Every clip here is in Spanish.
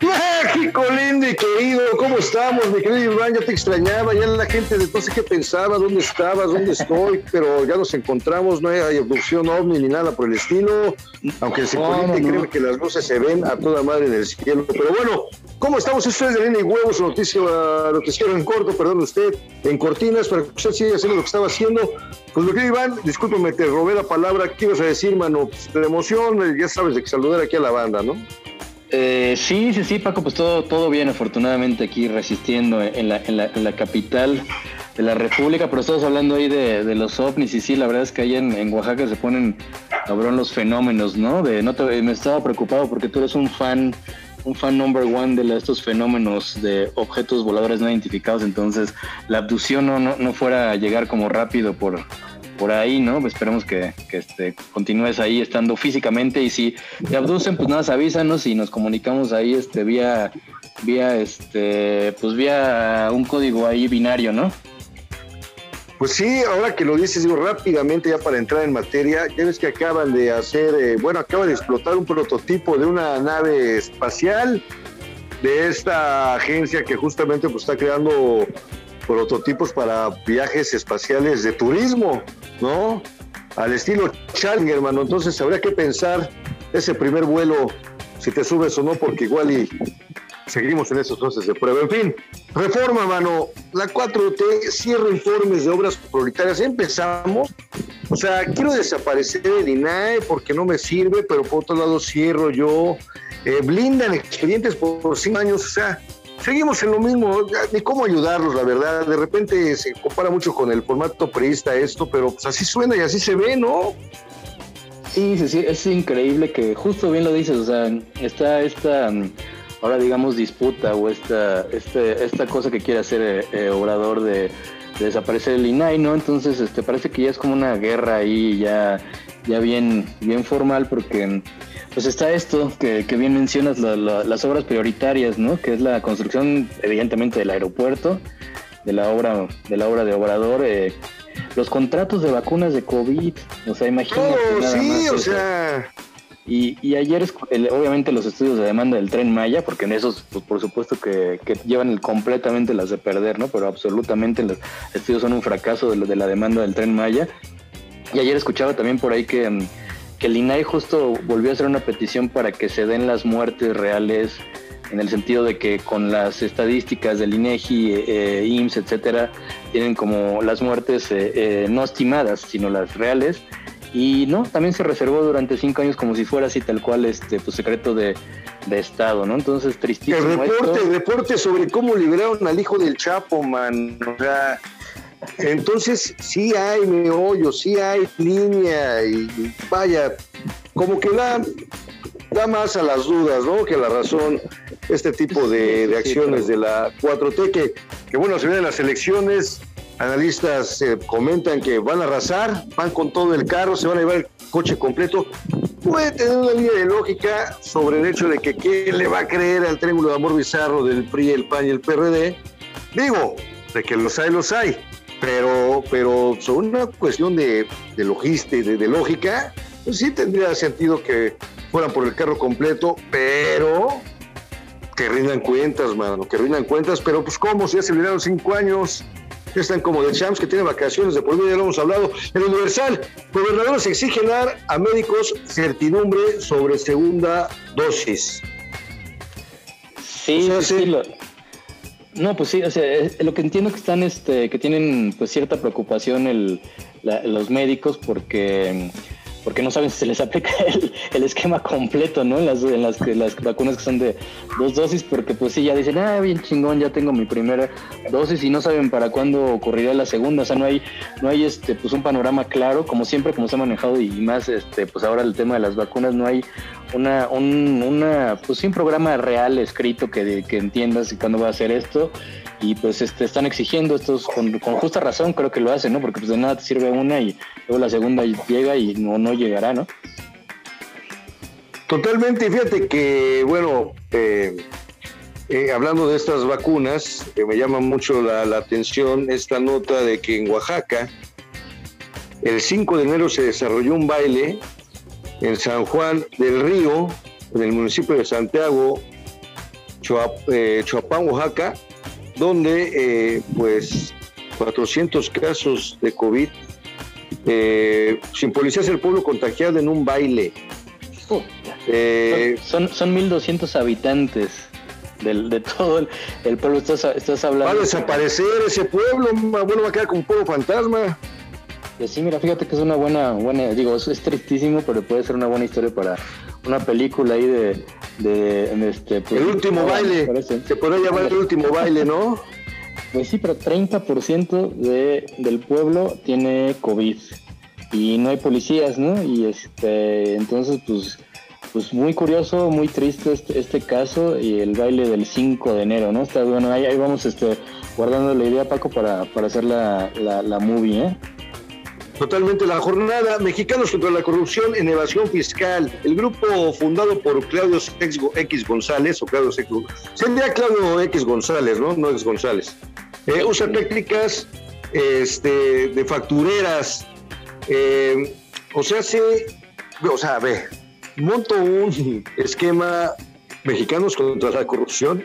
México lindo y querido, ¿cómo estamos? Mi querido Iván, ya te extrañaba, ya la gente de entonces qué pensaba, dónde estabas, dónde estoy, pero ya nos encontramos, no hay abducción ovni ni nada por el estilo, aunque Cipolite no, cree que las luces se ven a toda madre en el cielo. Pero bueno, ¿cómo estamos? Esto es de Línea y Huevos, noticia, noticiero en corto, perdón usted, en cortinas, para que usted siga haciendo lo que estaba haciendo. Pues mi querido Iván, discúlpeme, te robé la palabra, ¿qué ibas a decir, mano? Pues, de emoción, ya sabes de que saludar aquí a la banda, ¿no? Eh, sí, sí, sí, Paco, pues todo, todo bien, afortunadamente aquí resistiendo en la, en la, capital de la República, pero estamos hablando ahí de, de, los ovnis y sí, la verdad es que ahí en, en Oaxaca se ponen cabrón los fenómenos, ¿no? De, no me estaba preocupado porque tú eres un fan, un fan number one de estos fenómenos de objetos voladores no identificados, entonces la abducción no, no, no fuera a llegar como rápido por, por ahí, ¿no? Pues esperemos que, que este, continúes ahí estando físicamente y si te abducen, pues nada, avísanos y nos comunicamos ahí este, vía, vía, este, pues vía un código ahí binario, ¿no? Pues sí, ahora que lo dices, digo rápidamente ya para entrar en materia, ya ves que acaban de hacer, eh, bueno, acaba de explotar un prototipo de una nave espacial de esta agencia que justamente pues está creando prototipos para viajes espaciales de turismo, ¿no? Al estilo Challenger, hermano. Entonces habría que pensar ese primer vuelo, si te subes o no, porque igual y seguimos en esos procesos de prueba. En fin, reforma, mano. La 4T cierra informes de obras prioritarias. Empezamos. O sea, quiero desaparecer el INAE porque no me sirve, pero por otro lado cierro yo. Eh, blindan expedientes por, por cinco años. O sea, seguimos en lo mismo, ni cómo ayudarlos, la verdad. De repente se compara mucho con el formato priista esto, pero pues así suena y así se ve, ¿no? Sí, sí, sí, es increíble que justo bien lo dices, o sea, está esta, ahora digamos, disputa o esta, este, esta cosa que quiere hacer eh, eh, Obrador de, de, desaparecer el INAI, ¿no? Entonces, este, parece que ya es como una guerra ahí, ya, ya bien, bien formal, porque pues está esto que, que bien mencionas, la, la, las obras prioritarias, ¿no? Que es la construcción, evidentemente, del aeropuerto, de la obra, de la obra de Obrador, eh, los contratos de vacunas de COVID, o sea, imagínate. Oh, nada sí, más o sea. Y, y ayer, el, obviamente, los estudios de demanda del tren Maya, porque en esos, pues, por supuesto que, que llevan el, completamente las de perder, ¿no? Pero absolutamente los estudios son un fracaso de, de la demanda del tren Maya. Y ayer escuchaba también por ahí que que el INAI justo volvió a hacer una petición para que se den las muertes reales en el sentido de que con las estadísticas del INEGI, eh, IMSS, etcétera, tienen como las muertes eh, eh, no estimadas, sino las reales. Y no, también se reservó durante cinco años como si fuera así tal cual este pues secreto de, de Estado, ¿no? Entonces, tristísimo. El reporte, esto. el reporte sobre cómo liberaron al hijo del Chapo, man. O sea, entonces, sí hay meollo, sí hay línea y vaya, como que da, da más a las dudas, ¿no? Que la razón, este tipo de, de acciones de la 4T, que, que bueno, se vienen las elecciones, analistas eh, comentan que van a arrasar, van con todo el carro, se van a llevar el coche completo. Puede tener una línea de lógica sobre el hecho de que qué le va a creer al triángulo de amor bizarro del PRI, el PAN y el PRD. Digo, de que los hay, los hay pero, pero sobre una cuestión de, de logística, de, de, lógica, pues sí tendría sentido que fueran por el carro completo, pero que rindan cuentas, mano, que rindan cuentas, pero pues cómo, si ya se olvidaron cinco años, ya están como de champs que tienen vacaciones, de por medio ya lo hemos hablado. En el Universal, gobernadores exigen dar a médicos certidumbre sobre segunda dosis. Sí, o sea, sí, sí lo, no, pues sí, o sea, lo que entiendo que están, este, que tienen pues cierta preocupación el, los médicos porque, porque no saben si se les aplica el, el esquema completo, ¿no? En las, en las, las, vacunas que son de dos dosis, porque pues sí, ya dicen, ah, bien chingón, ya tengo mi primera dosis y no saben para cuándo ocurrirá la segunda, o sea, no hay, no hay este, pues un panorama claro, como siempre, como se ha manejado y más, este, pues ahora el tema de las vacunas, no hay una, un, una, pues un programa real escrito que, que entiendas cuándo va a hacer esto y pues este, están exigiendo estos con, con, justa razón creo que lo hacen, ¿no? Porque pues de nada te sirve una y luego la segunda llega y no, no llegará, ¿no? Totalmente, fíjate que, bueno, eh, eh, hablando de estas vacunas, eh, me llama mucho la, la, atención esta nota de que en Oaxaca, el 5 de enero se desarrolló un baile en San Juan del Río, en el municipio de Santiago, eh, Chuapán, Oaxaca, donde eh, pues 400 casos de COVID, eh, sin policías el pueblo contagiado en un baile. son, son 1.200 habitantes de todo el, pueblo. Estás, estás, hablando. Va a desaparecer ese pueblo, bueno, va a quedar como un pueblo fantasma. Pues sí, mira, fíjate que es una buena, buena, digo, es tristísimo, pero puede ser una buena historia para una película ahí de, de, este... Pues, el último baile, se podría llamar el último baile, ¿no? Pues sí, pero 30% de, del pueblo tiene COVID y no hay policías, ¿no? Y este, entonces, pues, pues muy curioso, muy triste este, este caso y el baile del 5 de enero, ¿no? Está bueno, ahí, ahí vamos este, guardando la idea, Paco, para, para hacer la, la, la movie, ¿eh? Totalmente la jornada Mexicanos contra la corrupción en evasión fiscal. El grupo fundado por Claudio X González, o Claudio X sería Claudio X González, ¿no? No X González. Eh, usa técnicas este, de factureras. Eh, o sea, se, o sea, ve, monto un esquema Mexicanos contra la corrupción,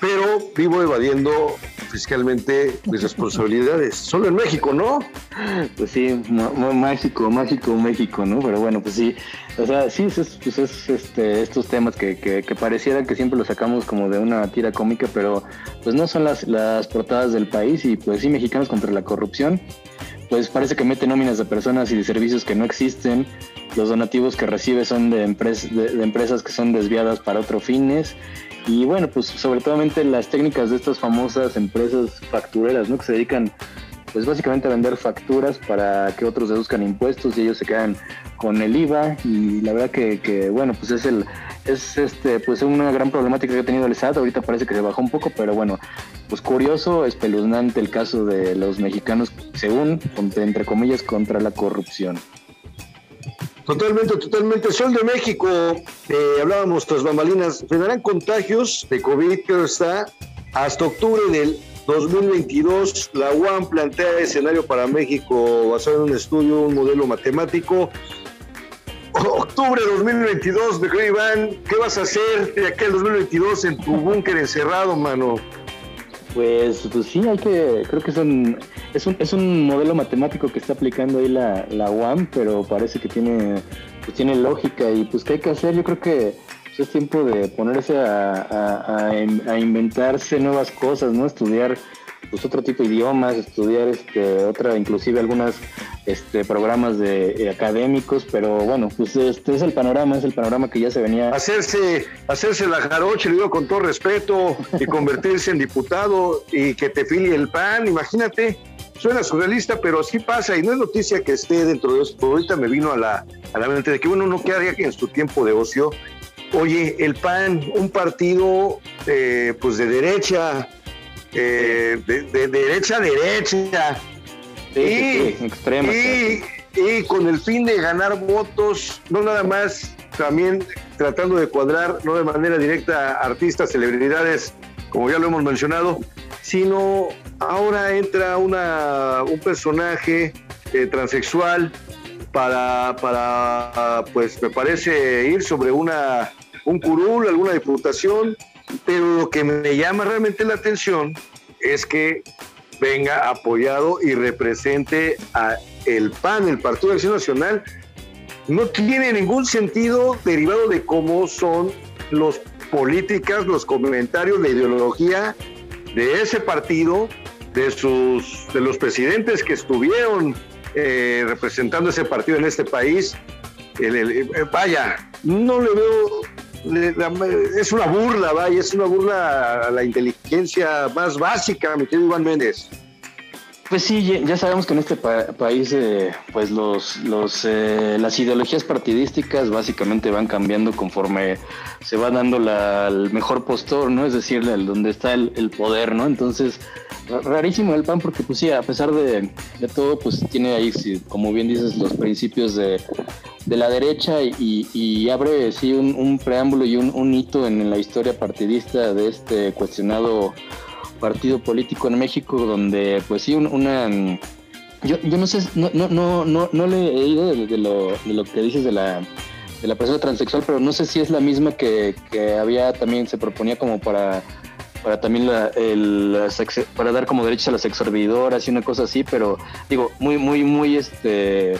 pero vivo evadiendo fiscalmente mis responsabilidades. Solo en México, ¿no? Pues sí, mágico, mágico México, ¿no? Pero bueno, pues sí, o sea, sí, es, pues es este, estos temas que, que, que pareciera que siempre los sacamos como de una tira cómica, pero pues no son las, las portadas del país y pues sí, mexicanos contra la corrupción pues parece que mete nóminas de personas y de servicios que no existen. Los donativos que recibe son de, de, empresas que son desviadas para otros fines. Y bueno, pues sobre todo las técnicas de estas famosas empresas factureras, ¿no? Que se dedican pues básicamente a vender facturas para que otros deduzcan impuestos y ellos se quedan con el IVA. Y la verdad que, que, bueno pues es el es este pues una gran problemática que ha tenido el SAT. Ahorita parece que se bajó un poco pero bueno pues curioso espeluznante el caso de los mexicanos según entre comillas contra la corrupción Totalmente, totalmente. Sol de México, eh, hablábamos tras bambalinas, tendrán contagios de COVID, pero está hasta octubre del 2022, la UAM plantea escenario para México basado en un estudio, un modelo matemático. Octubre 2022, de Iván, ¿qué vas a hacer de aquel 2022 en tu búnker encerrado, mano? Pues, pues sí, hay que, creo que es un, es un, es un modelo matemático que está aplicando ahí la, la UAM, pero parece que tiene, pues tiene lógica y pues qué hay que hacer, yo creo que pues, es tiempo de ponerse a, a, inventarse nuevas cosas, ¿no? Estudiar pues otro tipo de idiomas, estudiar este otra, inclusive algunos este programas de eh, académicos, pero bueno, pues este es el panorama, es el panorama que ya se venía. Hacerse, hacerse la jaroche, le digo con todo respeto, y convertirse en diputado y que te filie el pan, imagínate. Suena surrealista, pero así pasa y no es noticia que esté dentro de esto. Ahorita me vino a la, a la mente de que uno no quedaría en su tiempo de ocio Oye, el PAN, un partido eh, pues de derecha, eh, de, derecha a derecha, y, extrema, y, con el fin de ganar votos, no nada más, también tratando de cuadrar, no de manera directa, artistas, celebridades, como ya lo hemos mencionado, sino ahora entra una, un personaje eh, transexual para, para, pues me parece, ir sobre una un curul, alguna diputación, pero lo que me llama realmente la atención es que venga apoyado y represente a el PAN, el Partido de Acción Nacional, no tiene ningún sentido derivado de cómo son los políticas, los comentarios, la ideología de ese partido, de sus, de los presidentes que estuvieron eh, representando ese partido en este país. Eh, vaya, no le veo es una burla, vaya, es una burla a la inteligencia más básica, mi querido Iván Méndez. Pues sí, ya sabemos que en este país, eh, pues los, los, eh, las ideologías partidísticas básicamente van cambiando conforme se va dando la, el mejor postor, ¿no? Es decir, el, donde está el, el, poder, ¿no? Entonces, rarísimo el PAN porque, pues sí, a pesar de, de todo, pues tiene ahí, como bien dices, los principios de, de la derecha y, abre sí un, preámbulo y un, hito en la historia partidista de este cuestionado partido político en México donde pues sí una yo, yo no sé no, no, no, no, le he ido de, lo, de lo que dices de la de la persona transexual, pero no sé si es la misma que, que había también, se proponía como para para también la, el, para dar como derechos a las exorbidoras y una cosa así, pero digo, muy, muy, muy este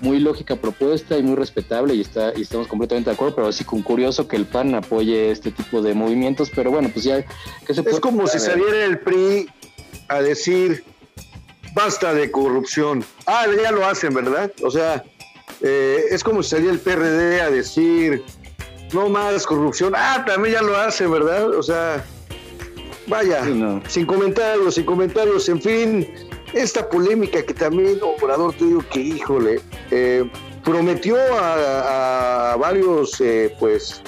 muy lógica propuesta y muy respetable y está y estamos completamente de acuerdo, pero así con curioso que el PAN apoye este tipo de movimientos, pero bueno, pues ya que se Es como si saliera el PRI a decir basta de corrupción. Ah, ya lo hacen, ¿verdad? O sea, eh, es como si saliera el PRD a decir no más corrupción. Ah, también ya lo hacen, ¿verdad? O sea, vaya, sin comentarios, sin comentarios, en fin, esta polémica que también Obrador te digo que híjole, eh, prometió a, varios eh, pues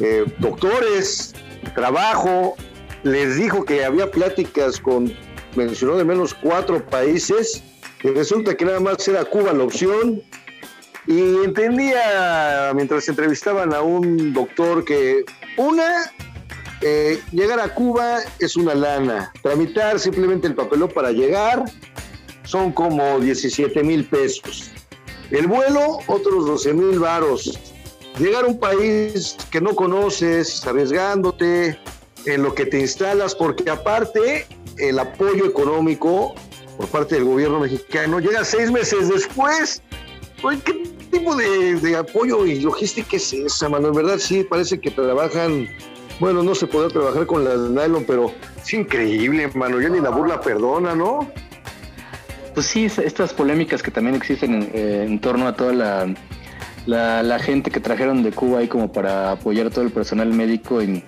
eh, doctores trabajo, les dijo que había pláticas con, mencionó de menos cuatro países, y resulta que nada más era Cuba la opción, y entendía mientras entrevistaban a un doctor que una eh, llegar a Cuba es una lana. Tramitar simplemente el papelón para llegar son como 17 mil pesos. El vuelo, otros 12 mil varos. Llegar a un país que no conoces, arriesgándote en lo que te instalas, porque aparte el apoyo económico por parte del gobierno mexicano llega seis meses después. ¿Qué tipo de, apoyo y logística es esa, mano? En verdad sí, parece que trabajan bueno, no se puede trabajar con las nylon, pero es increíble, mano. Ya ni la burla perdona, ¿no? Pues sí, estas polémicas que también existen en, eh, torno a toda la, gente que trajeron de Cuba ahí como para apoyar a todo el personal médico y,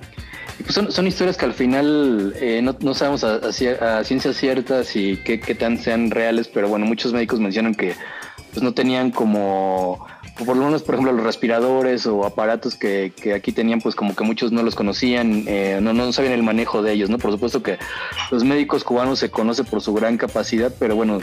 pues son, historias que al final eh, no, sabemos a, ciencias ciertas y qué, qué tan sean reales, pero bueno, muchos médicos mencionan que pues no tenían como por lo menos, por ejemplo, los respiradores o aparatos que, que aquí tenían, pues como que muchos no los conocían, eh, no, no sabían el manejo de ellos, ¿no? Por supuesto que los médicos cubanos se conocen por su gran capacidad, pero bueno,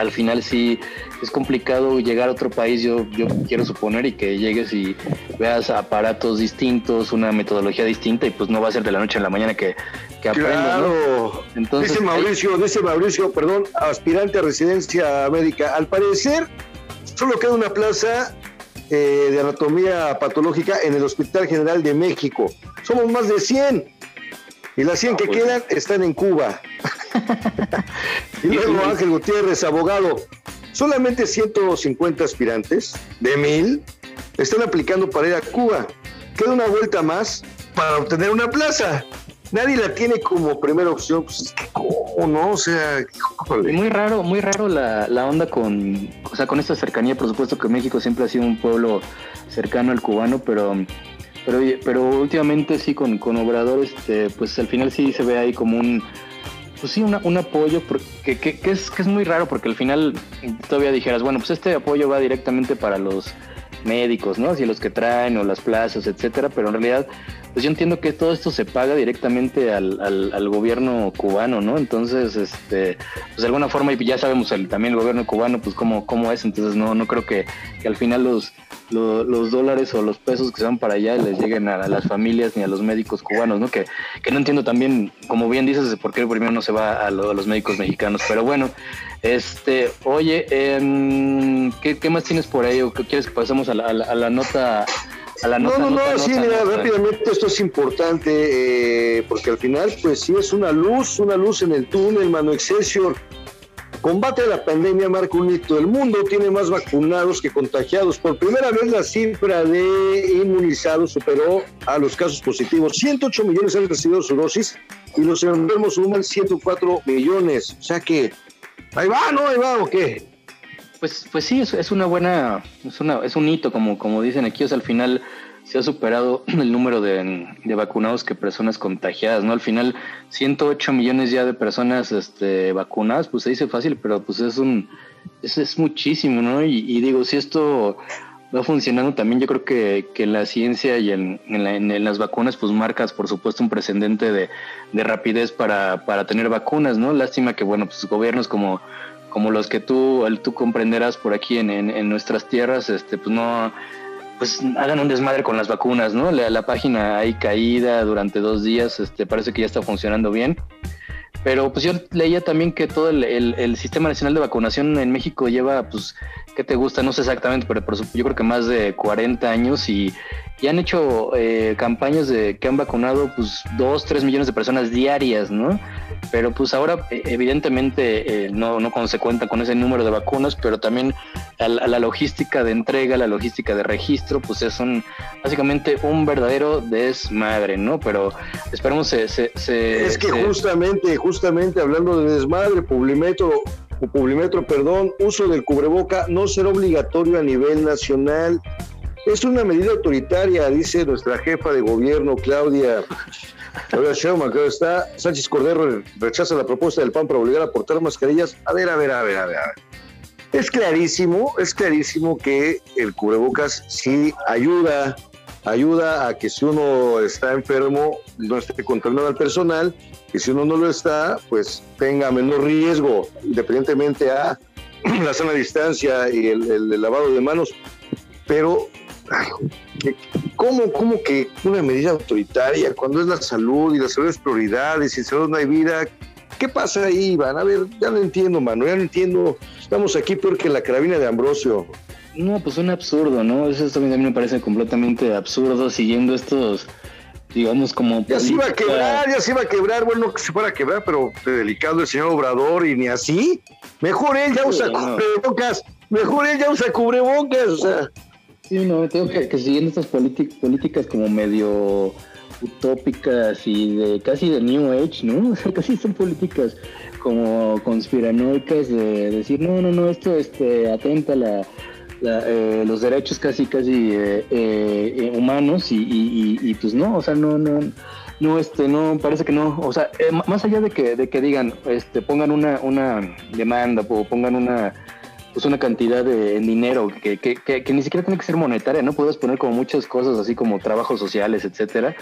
al final sí es complicado llegar a otro país, yo, yo quiero suponer, y que llegues y veas aparatos distintos, una metodología distinta, y pues no va a ser de la noche a la mañana que, que aprendas. ¿no? Entonces, dice Mauricio, dice Mauricio, perdón, aspirante a residencia médica. Al parecer, Solo queda una plaza eh, de anatomía patológica en el Hospital General de México. Somos más de 100. Y las 100 que pues quedan están en Cuba. Y luego Ángel Gutiérrez, abogado. Solamente 150 aspirantes de mil están aplicando para ir a Cuba. Queda una vuelta más para obtener una plaza nadie la tiene como primera opción, pues cómo, ¿no? O sea, muy raro, muy raro la, la, onda con, o sea, con esta cercanía, por supuesto que México siempre ha sido un pueblo cercano al cubano, pero pero, pero últimamente sí con, con Obrador, este, pues al final sí se ve ahí como un pues sí, un apoyo que, que, que, es, que es muy raro porque al final todavía dijeras, bueno, pues este apoyo va directamente para los médicos, ¿no? Si los que traen o las plazas, etcétera, pero en realidad pues yo entiendo que todo esto se paga directamente al, al, gobierno cubano, ¿no? Entonces, este, pues de alguna forma, y ya sabemos el, también el gobierno cubano, pues cómo, cómo es, entonces no, no creo que, al final los, los, dólares o los pesos que se van para allá les lleguen a, las familias ni a los médicos cubanos, ¿no? Que, que no entiendo también, como bien dices, por qué primero no se va a, los médicos mexicanos, pero bueno, este, oye, eh, ¿qué, ¿qué, más tienes por ahí o qué quieres que pasemos a la, a la nota? no, no, no, sí, mira, rápidamente esto es importante eh, porque al final, pues sí es una luz, una luz en el túnel, mano Excelsior. Combate a la pandemia marca un hito. El mundo tiene más vacunados que contagiados. Por primera vez la cifra de inmunizados superó a los casos positivos. 108 millones han recibido su dosis y los enfermos suman 104 millones. O sea que ahí va, ¿no? Ahí va, ¿o qué? Pues, pues sí, es, es una buena, es, una, es un hito, como, como dicen aquí, o sea, al final se ha superado el número de, vacunados que personas contagiadas, ¿no? Al final, 108 millones ya de personas este, vacunadas, pues se dice fácil, pero pues es un, es, es muchísimo, ¿no? Y, digo, si esto va funcionando también, yo creo que, que en la ciencia y en, en, las vacunas, pues marcas, por supuesto, un precedente de, de rapidez para, para tener vacunas, ¿no? Lástima que, bueno, pues gobiernos como como los que tú, tú comprenderás por aquí en, en, nuestras tierras, este, pues no, pues hagan un desmadre con las vacunas, ¿no? La, página ahí caída durante dos días, este, parece que ya está funcionando bien. Pero pues yo leía también que todo el, el, Sistema Nacional de Vacunación en México lleva, pues, ¿qué te gusta? No sé exactamente, pero, yo creo que más de 40 años y, y han hecho eh, campañas de que han vacunado, pues, 2, 3 millones de personas diarias, ¿no? Pero pues ahora e, evidentemente eh, no, no se cuenta con ese número de vacunas, pero también a la, logística de entrega, la logística de registro, pues es un, básicamente un verdadero desmadre, ¿no? Pero esperemos se... se, es que justamente, justamente hablando de desmadre, Publimetro, Publimetro, perdón, uso del cubreboca no será obligatorio a nivel nacional. Es una medida autoritaria, dice nuestra jefa de gobierno, Claudia Claudia Sheinbaum, acá está. Sánchez Cordero rechaza la propuesta del PAN para obligar a portar mascarillas. A ver, a ver, a ver, a ver. Es clarísimo, es clarísimo que el cubrebocas sí ayuda, ayuda a que si uno está enfermo no esté contaminado al personal, y si uno no lo está, pues tenga menor riesgo, independientemente a la sana distancia y el lavado de manos. Pero ¿Cómo, ¿Cómo que una medida autoritaria cuando es la salud y la salud es prioridad y sin salud no hay vida? ¿Qué pasa ahí, Iván? A ver, ya no entiendo, mano, ya no entiendo. Estamos aquí peor que la carabina de Ambrosio. No, pues un absurdo, ¿no? Eso también a mí me parece completamente absurdo siguiendo estos, digamos, como... Ya se iba a quebrar, ya se iba a quebrar, bueno, que se fuera a quebrar, pero delicado el señor Obrador y ni así. Mejor él ya usa cubrebocas, mejor él ya usa cubrebocas, o sea... Sí, no, tengo que, que siguiendo estas políticas como medio utópicas y de casi de New Age, ¿no? O sea, casi son políticas como conspiranoicas de decir, no, no, no, esto este, atenta la, eh, los derechos casi, casi eh, eh, humanos y, y, y, pues no, o sea, no, no, no, este, no, parece que no, o sea, más allá de que, de que digan, este, pongan una, una demanda o pongan una pues una cantidad de dinero que, que, que, ni siquiera tiene que ser monetaria, ¿no? Puedes poner como muchas cosas así como trabajos sociales, etcétera,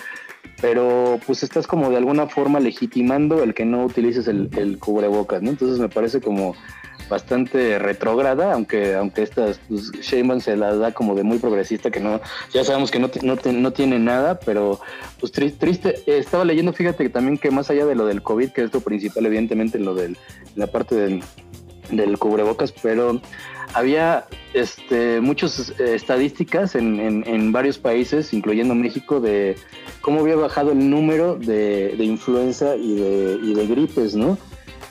pero pues estás como de alguna forma legitimando el que no utilices el, el cubrebocas, ¿no? Entonces me parece como bastante retrógrada, aunque aunque estas pues, se las da como de muy progresista, que no, ya sabemos que no, no, no tiene nada, pero pues triste, estaba leyendo, fíjate que también que más allá de lo del COVID, que es lo principal, evidentemente, lo de la parte del del cubrebocas, pero había este, muchas eh, estadísticas en, varios países, incluyendo México, de cómo había bajado el número de, influenza y de, y gripes, ¿no?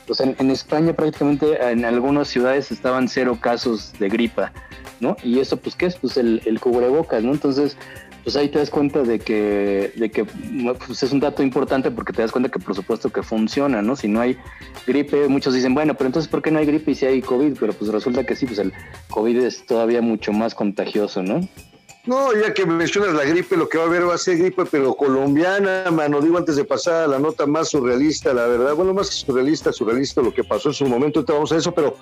O sea, en, España prácticamente en algunas ciudades estaban cero casos de gripa, ¿no? Y eso, pues, ¿qué es? Pues el cubrebocas, ¿no? Entonces, pues ahí te das cuenta de que, de que pues es un dato importante porque te das cuenta que por supuesto que funciona, ¿no? Si no hay gripe, muchos dicen, bueno, pero entonces ¿por qué no hay gripe y si hay COVID? Pero pues resulta que sí, pues el COVID es todavía mucho más contagioso, ¿no? No, ya que mencionas la gripe, lo que va a haber va a ser gripe, pero colombiana, mano. Digo antes de pasar a la nota más surrealista, la verdad. Bueno, más surrealista, surrealista lo que pasó en su momento, te vamos a eso, pero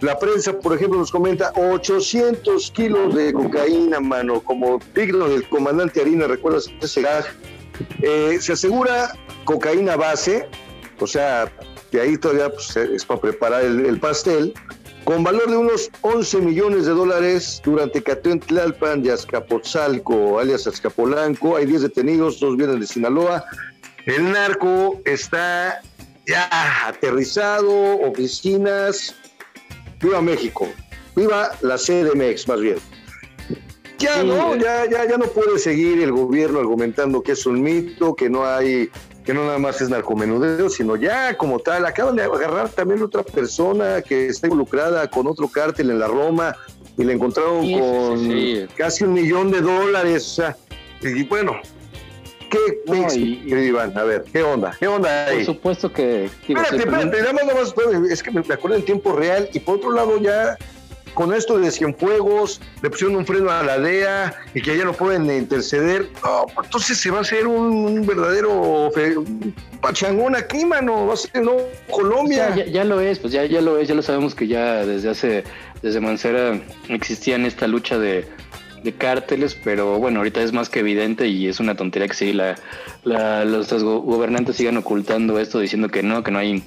la prensa, por ejemplo, nos comenta 800 kilos de cocaína, mano, como digno del comandante Harina, ¿recuerdas ese gas? Eh, se asegura cocaína base, o sea, que ahí todavía pues, es para preparar el, pastel, con valor de unos 11 millones de dólares durante cateo en Tlalpan y Azcapotzalco, alias Azcapolanco. Hay 10 detenidos, dos vienen de Sinaloa. El narco está ya aterrizado, oficinas, viva México, viva la CDMX más bien. Ya no, ya, ya, ya no puede seguir el gobierno argumentando que es un mito, que no hay, que no nada más es narcomenudeo, sino ya como tal, acaban de agarrar también otra persona que está involucrada con otro cártel en la Roma y le encontraron con casi un millón de dólares, o sea, y bueno, ¿Qué no, Iván? A ver, ¿qué onda? ¿Qué onda ahí? Por supuesto que... Espérate, espérate, nada más, es que me acuerdo en tiempo real y por otro lado ya con esto de Cienfuegos, le pusieron un freno a la DEA y que ya no pueden interceder, no, entonces se va a hacer un, verdadero pachangón aquí, mano, va a ser no Colombia. ya, ya, lo es, pues ya, ya lo es, ya lo sabemos que ya desde hace, desde Mancera existía en esta lucha de de cárteles, pero bueno, ahorita es más que evidente y es una tontería que sí, la, los gobernantes sigan ocultando esto, diciendo que no, que no hay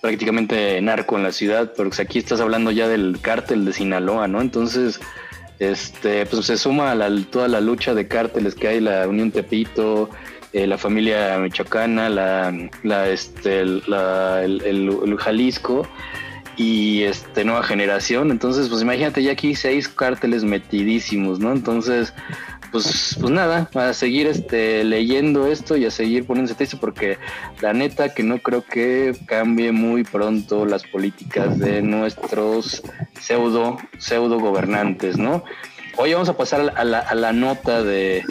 prácticamente narco en la ciudad, porque aquí estás hablando ya del cártel de Sinaloa, ¿no? Entonces, este, pues se suma a la, toda la lucha de cárteles que hay, la Unión Tepito, eh, la familia michoacana, la, la, este, el, Jalisco y este nueva generación. Entonces, pues imagínate ya aquí seis cárteles metidísimos, ¿no? Entonces, pues, pues nada, a seguir este leyendo esto y a seguir poniéndose triste porque la neta que no creo que cambie muy pronto las políticas de nuestros pseudo, pseudo gobernantes, ¿no? Hoy vamos a pasar a la, a la nota de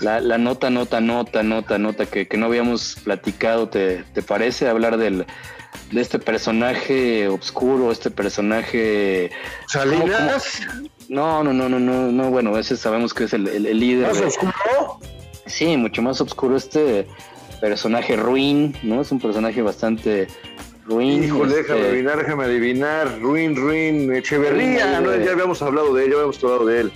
la, la, nota, nota, nota, nota, nota que, que no habíamos platicado, ¿te, te parece? Hablar del, de este personaje oscuro, este personaje... ¿Salinas? No, no, no, no, no, no, bueno, ese sabemos que es el, el, líder. ¿Más oscuro? Sí, mucho más oscuro este personaje ruin, ¿no? Es un personaje bastante ruin. Híjole, déjame este adivinar, déjame adivinar. Ruin, ruin, Echeverría, ¿no? Ya habíamos hablado de él, ya habíamos hablado de él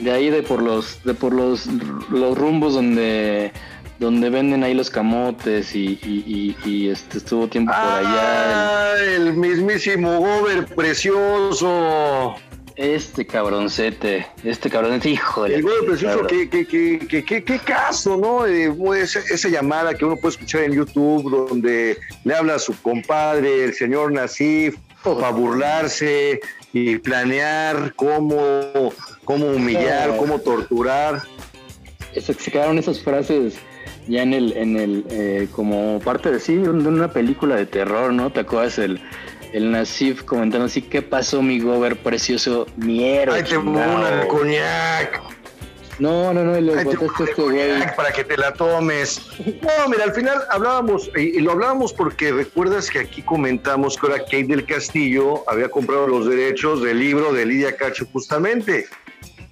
de ahí de por los de por los, los rumbos donde donde venden ahí los camotes y, y, y, este estuvo tiempo por allá. Ah, el... mismísimo Gober precioso. Este cabroncete, este cabroncete, híjole. El Gober precioso, qué, qué, qué, qué, qué caso, ¿no? Eh, esa, esa, llamada que uno puede escuchar en YouTube, donde le habla a su compadre, el señor Nasif, para burlarse y planear cómo cómo humillar, cómo torturar. Se, quedaron esas frases ya en el, en el, eh, como parte de sí, de una película de terror, ¿no? ¿Te acuerdas el, el Nasif comentando así, ¿qué pasó mi gober precioso, mi héroe? Ay, te una el coñac. No, no, no, y le Ay, este güey. Para que te la tomes. No, mira, al final hablábamos, y, y, lo hablábamos porque recuerdas que aquí comentamos que ahora Kate del Castillo había comprado los derechos del libro de Lidia Cacho justamente.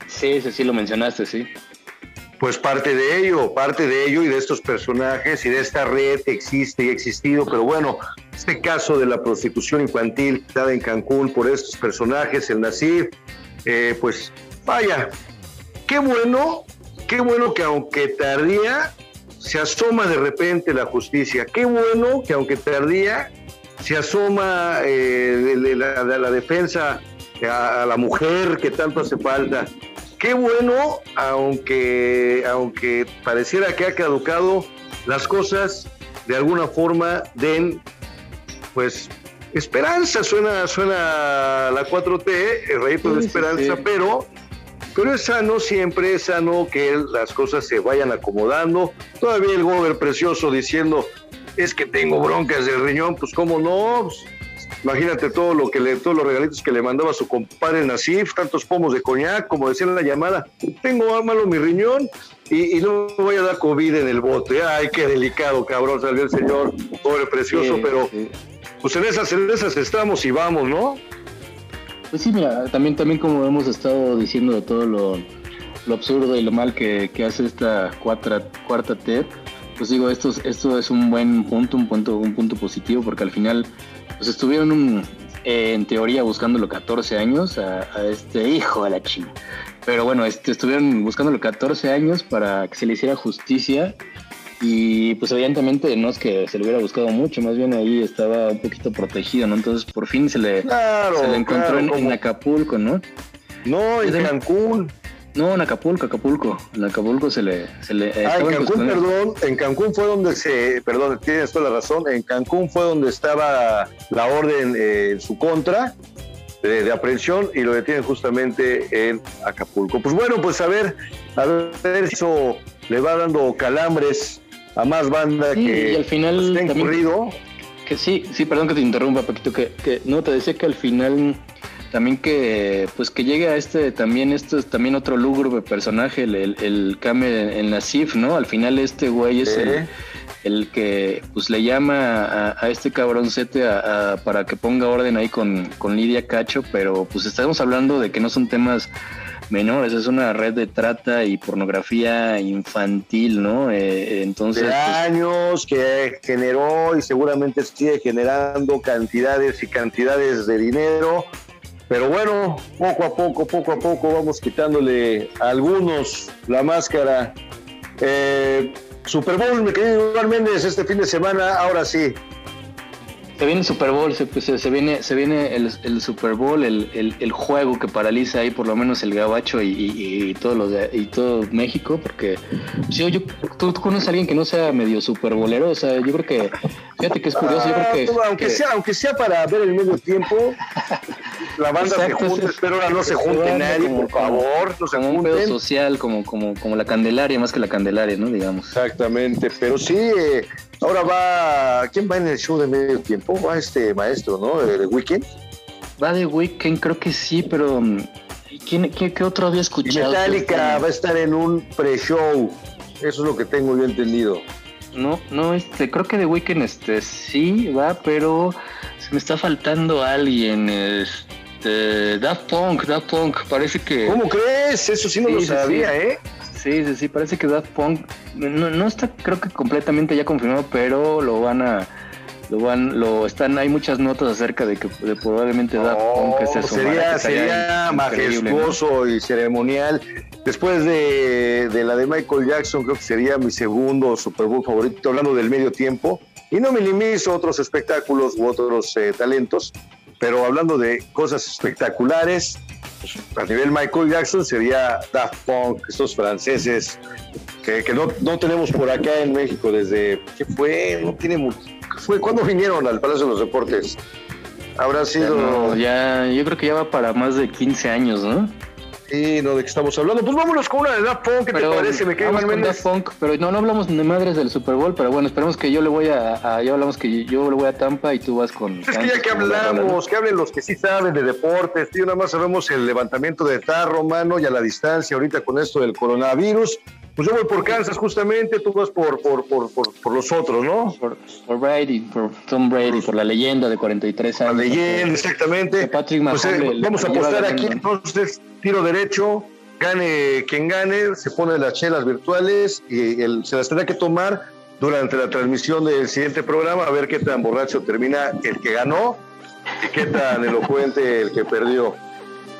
Sí, sí, sí, lo mencionaste, sí. Pues parte de ello, parte de ello y de estos personajes y de esta red que existe y ha existido, pero bueno, este caso de la prostitución infantil dada en Cancún por estos personajes, el Nasir, eh, pues vaya, qué bueno, qué bueno que aunque tardía, se asoma de repente la justicia, qué bueno que aunque tardía, se asoma eh, de, la, de la defensa a la mujer que tanto hace falta. Qué bueno, aunque, aunque pareciera que ha caducado, las cosas de alguna forma den, pues, esperanza. Suena, suena la 4T, el rayito de esperanza, pero pero es sano siempre, es sano que las cosas se vayan acomodando. Todavía el gober precioso diciendo, es que tengo broncas del riñón, pues cómo no, pues, Imagínate todo lo que le, todos los regalitos que le mandaba su compadre Nasif, tantos pomos de coñac, como decía en la llamada. Tengo malo mi riñón y, no voy a dar COVID en el bote. Ay, qué delicado, cabrón, salió el señor, pobre precioso, pero pues en esas, en esas estamos y vamos, ¿no? Pues sí, mira, también, también como hemos estado diciendo de todo lo, absurdo y lo mal que, hace esta cuarta, cuarta T, pues digo, esto, esto es un buen punto, un punto, un punto positivo, porque al final pues estuvieron eh, en teoría buscándolo 14 años a, este hijo de la china. Pero bueno, este, estuvieron buscándolo 14 años para que se le hiciera justicia y pues evidentemente no es que se le hubiera buscado mucho, más bien ahí estaba un poquito protegido, ¿no? Entonces por fin se le, se le encontró en, Acapulco, ¿no? No, en Cancún. No, en Acapulco, Acapulco. En Acapulco se le. Se le ah, en Cancún, perdón. En Cancún fue donde se. Perdón, tienes toda la razón. En Cancún fue donde estaba la orden eh, en su contra de, aprehensión y lo detienen justamente en Acapulco. Pues bueno, pues a ver, a ver eso le va dando calambres a más banda que y al final también, Que sí, sí, perdón que te interrumpa, Paquito, que, que no te decía que al final también que pues que llegue a este también esto es también otro lúgubre personaje el, el, el Kame en la CIF no al final este güey es el, que pues le llama a, este cabroncete para que ponga orden ahí con, con Lidia Cacho pero pues estamos hablando de que no son temas menores, es una red de trata y pornografía infantil, ¿no? Eh, entonces. De pues, años que generó y seguramente sigue generando cantidades y cantidades de dinero pero bueno, poco a poco, poco a poco vamos quitándole a algunos la máscara. Eh, Super Bowl, mi querido Iván Méndez, este fin de semana, ahora sí. Se viene el Super Bowl, se, pues, se, viene, se viene el, Super Bowl, el, juego que paraliza ahí por lo menos el gabacho y, todo lo de, y todo México, porque si yo, ¿tú, conoces a alguien que no sea medio Super Bowlero, o sea, yo creo que, fíjate que es curioso, yo creo que, ah, aunque sea, aunque sea para ver el medio tiempo, la banda se junta, espero ahora no se junte nadie, por favor, no se como un pedo social, como, como, como la Candelaria, más que la Candelaria, ¿no? Digamos. Exactamente, pero sí, eh, ahora va, ¿quién va en el show de medio tiempo? Va este maestro, ¿no? De Weekend. Va de Weekend, creo que sí, pero mm, ¿quién, qué, otro había escuchado? Metallica va a estar en un pre-show. Eso es lo que tengo yo entendido. No, no, este, creo que de Weekend este sí va, pero se me está faltando alguien, este, Daft Punk, Daft Punk, parece que. ¿Cómo crees? Eso sí no lo sabía, ¿eh? Sí, sí, sí, parece que Daft Punk no, no está creo que completamente ya confirmado, pero lo van a lo van, lo están, hay muchas notas acerca de que probablemente Daft Punk se Sería, sería majestuoso y ceremonial. Después de, de, la de Michael Jackson, creo que sería mi segundo Super Bowl favorito, hablando del medio tiempo. Y no minimizo otros espectáculos u otros eh, talentos, pero hablando de cosas espectaculares, a nivel Michael Jackson sería Daft Punk, estos franceses que, que no, no, tenemos por acá en México desde, ¿qué fue? No tiene fue cuando vinieron al Palacio de los Deportes? Habrá sido. Ya, yo creo que ya va para más de 15 años, ¿no? Sí, no, ¿de qué estamos hablando? Pues vámonos con una de Daft Punk, ¿qué te parece? Me quedo con Daft Punk, pero no, no hablamos de madres del Super Bowl, pero bueno, esperemos que yo le voy a, ya hablamos que yo le voy a Tampa y tú vas con... Es que ya que hablamos, que hablen los que sí saben de deportes, tío, nada más sabemos el levantamiento de tarro, mano, y a la distancia ahorita con esto del coronavirus, pues yo voy por Kansas justamente, tú vas por, por, por, por, los otros, ¿no? Por, Brady, por Tom Brady, por la leyenda de 43 años. La leyenda, exactamente. Patrick pues, eh, vamos a apostar aquí entonces, tiro derecho, gane quien gane, se pone las chelas virtuales y el, se las tendrá que tomar durante la transmisión del siguiente programa a ver qué tan borracho termina el que ganó y qué tan elocuente el que perdió.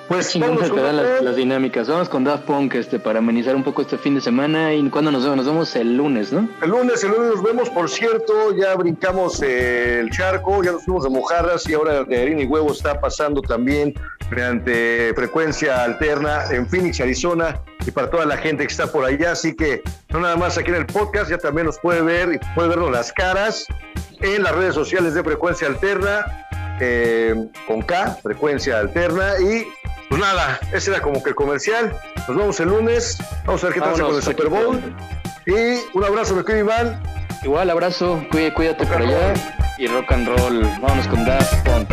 Pues vamos se dan las, dinámicas. Vamos con Daft Punk este, para amenizar un poco este fin de semana. ¿Y cuándo nos vemos? Nos vemos el lunes, ¿no? El lunes, el lunes nos vemos. Por cierto, ya brincamos el charco, ya nos fuimos de mojarras y ahora de harina y huevo está pasando también mediante frecuencia alterna en Phoenix, Arizona y para toda la gente que está por allá. Así que no nada más aquí en el podcast, ya también nos puede ver y puede vernos las caras en las redes sociales de frecuencia alterna. Eh, con K, frecuencia alterna, y pues nada, ese era como que el comercial. Nos vemos el lunes. Vamos a ver qué pasa con el Super Bowl. Y un abrazo, me querido Iván. Igual, abrazo. Cuídate, cuídate por allá. Y rock and roll. Vámonos con Daft Punk.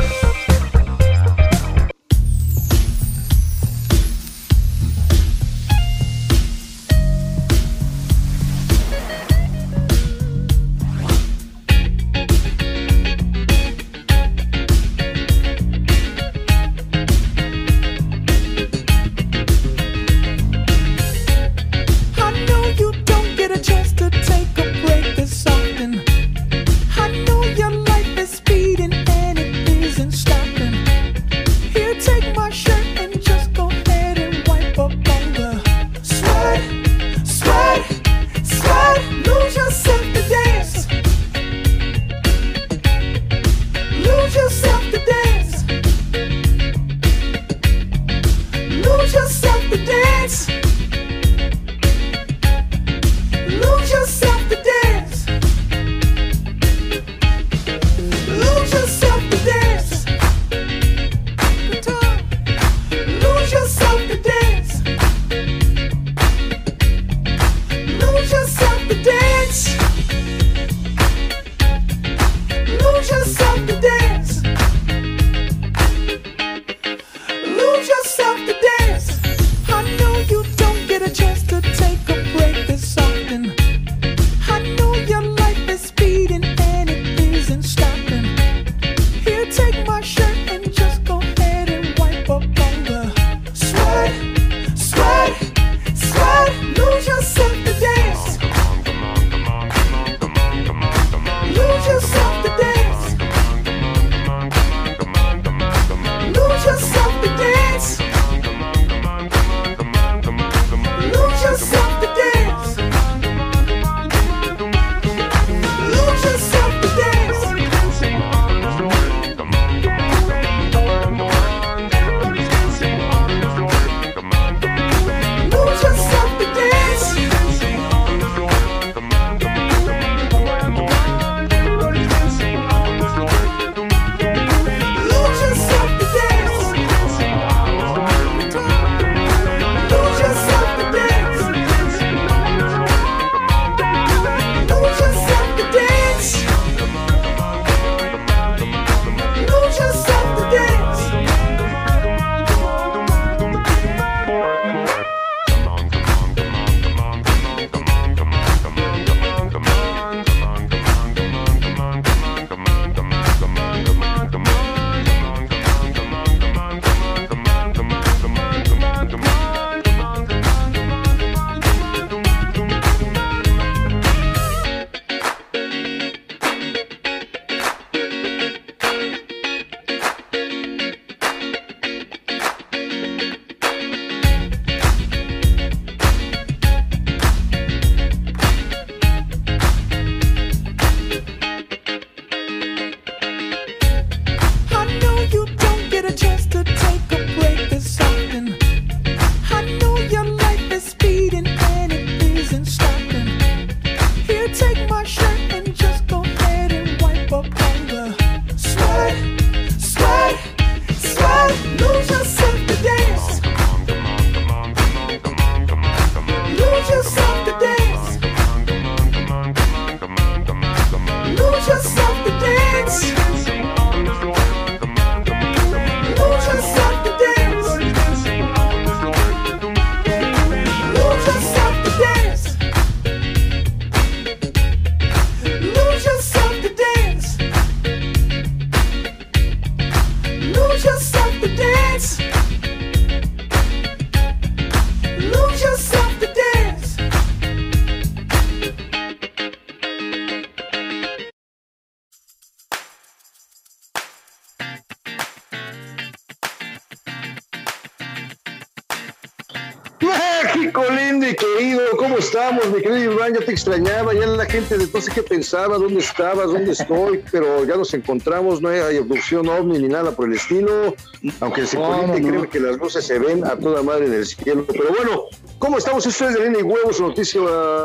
Chico lindo y querido, ¿cómo estamos? Mi querido Iván, ya te extrañaba, ya la gente de entonces qué pensaba, dónde estabas, dónde estoy, pero ya nos encontramos, no hay abducción ovni ni nada por el estilo, aunque el psicología cree que las luces se ven a toda madre en el cielo. Pero bueno, ¿cómo estamos? Esto es de Línea y Huevos, noticia,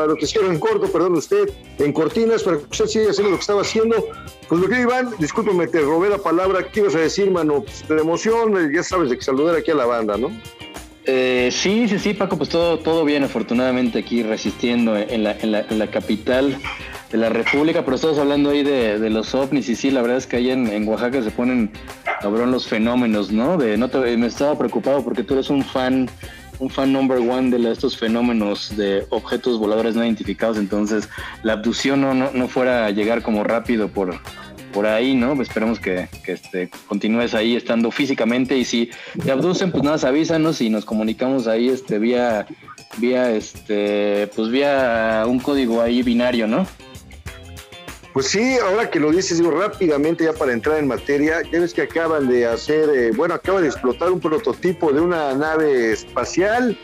noticiero en corto, perdón usted, en cortinas, para que usted siga haciendo lo que estaba haciendo. Pues mi querido Iván, discúlpeme, te robé la palabra, ¿qué ibas a decir, mano? Pues, de emoción, ya sabes de que saludar aquí a la banda, ¿no? Eh, sí, sí, sí, Paco, pues todo, todo bien, afortunadamente aquí resistiendo en la, en la, en capital de la República, pero estamos hablando ahí de, los ovnis y sí, la verdad es que ahí en, Oaxaca se ponen cabrón los fenómenos, ¿no? De, no me estaba preocupado porque tú eres un fan, un fan number one de estos fenómenos de objetos voladores no identificados, entonces la abducción no, no, no fuera a llegar como rápido por, por ahí, ¿no? Esperemos que, que este, continúes ahí estando físicamente y si te abducen, pues nada, avísanos y nos comunicamos ahí este, vía, vía, este, pues vía un código ahí binario, ¿no? Pues sí, ahora que lo dices, digo rápidamente ya para entrar en materia, ya ves que acaban de hacer, eh, bueno, acaba de explotar un prototipo de una nave espacial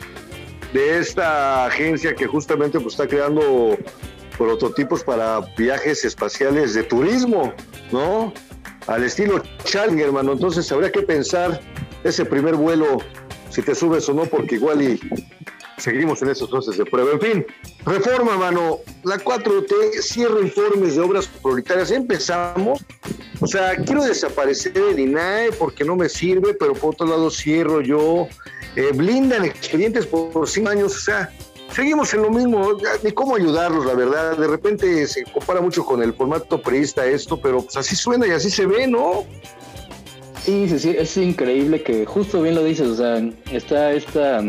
de esta agencia que justamente pues está creando prototipos para viajes espaciales de turismo, ¿no? Al estilo Challenger, hermano. Entonces habría que pensar ese primer vuelo, si te subes o no, porque igual y seguimos en esos procesos de prueba. En fin, reforma, mano. La 4T cierra informes de obras prioritarias. Empezamos. O sea, quiero desaparecer el INAE porque no me sirve, pero por otro lado cierro yo. Eh, blindan expedientes por, por cinco años. O sea, seguimos en lo mismo, ni cómo ayudarlos, la verdad. De repente se compara mucho con el formato priista esto, pero pues así suena y así se ve, ¿no? Sí, sí, sí, es increíble que justo bien lo dices, o sea, está esta,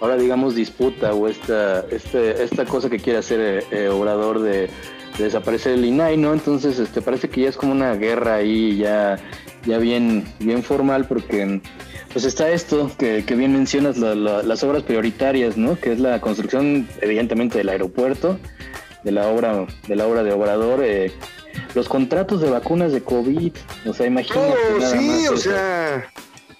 ahora digamos, disputa o esta, este, esta cosa que quiere hacer eh, eh, Obrador de, desaparecer el INAI, ¿no? Entonces, este, parece que ya es como una guerra ahí, ya, ya bien, bien formal, porque pues está esto que, bien mencionas, las obras prioritarias, ¿no? Que es la construcción, evidentemente, del aeropuerto, de la obra, de la obra de Obrador, eh, los contratos de vacunas de COVID, o sea, imagínate. Oh, sí, o sea.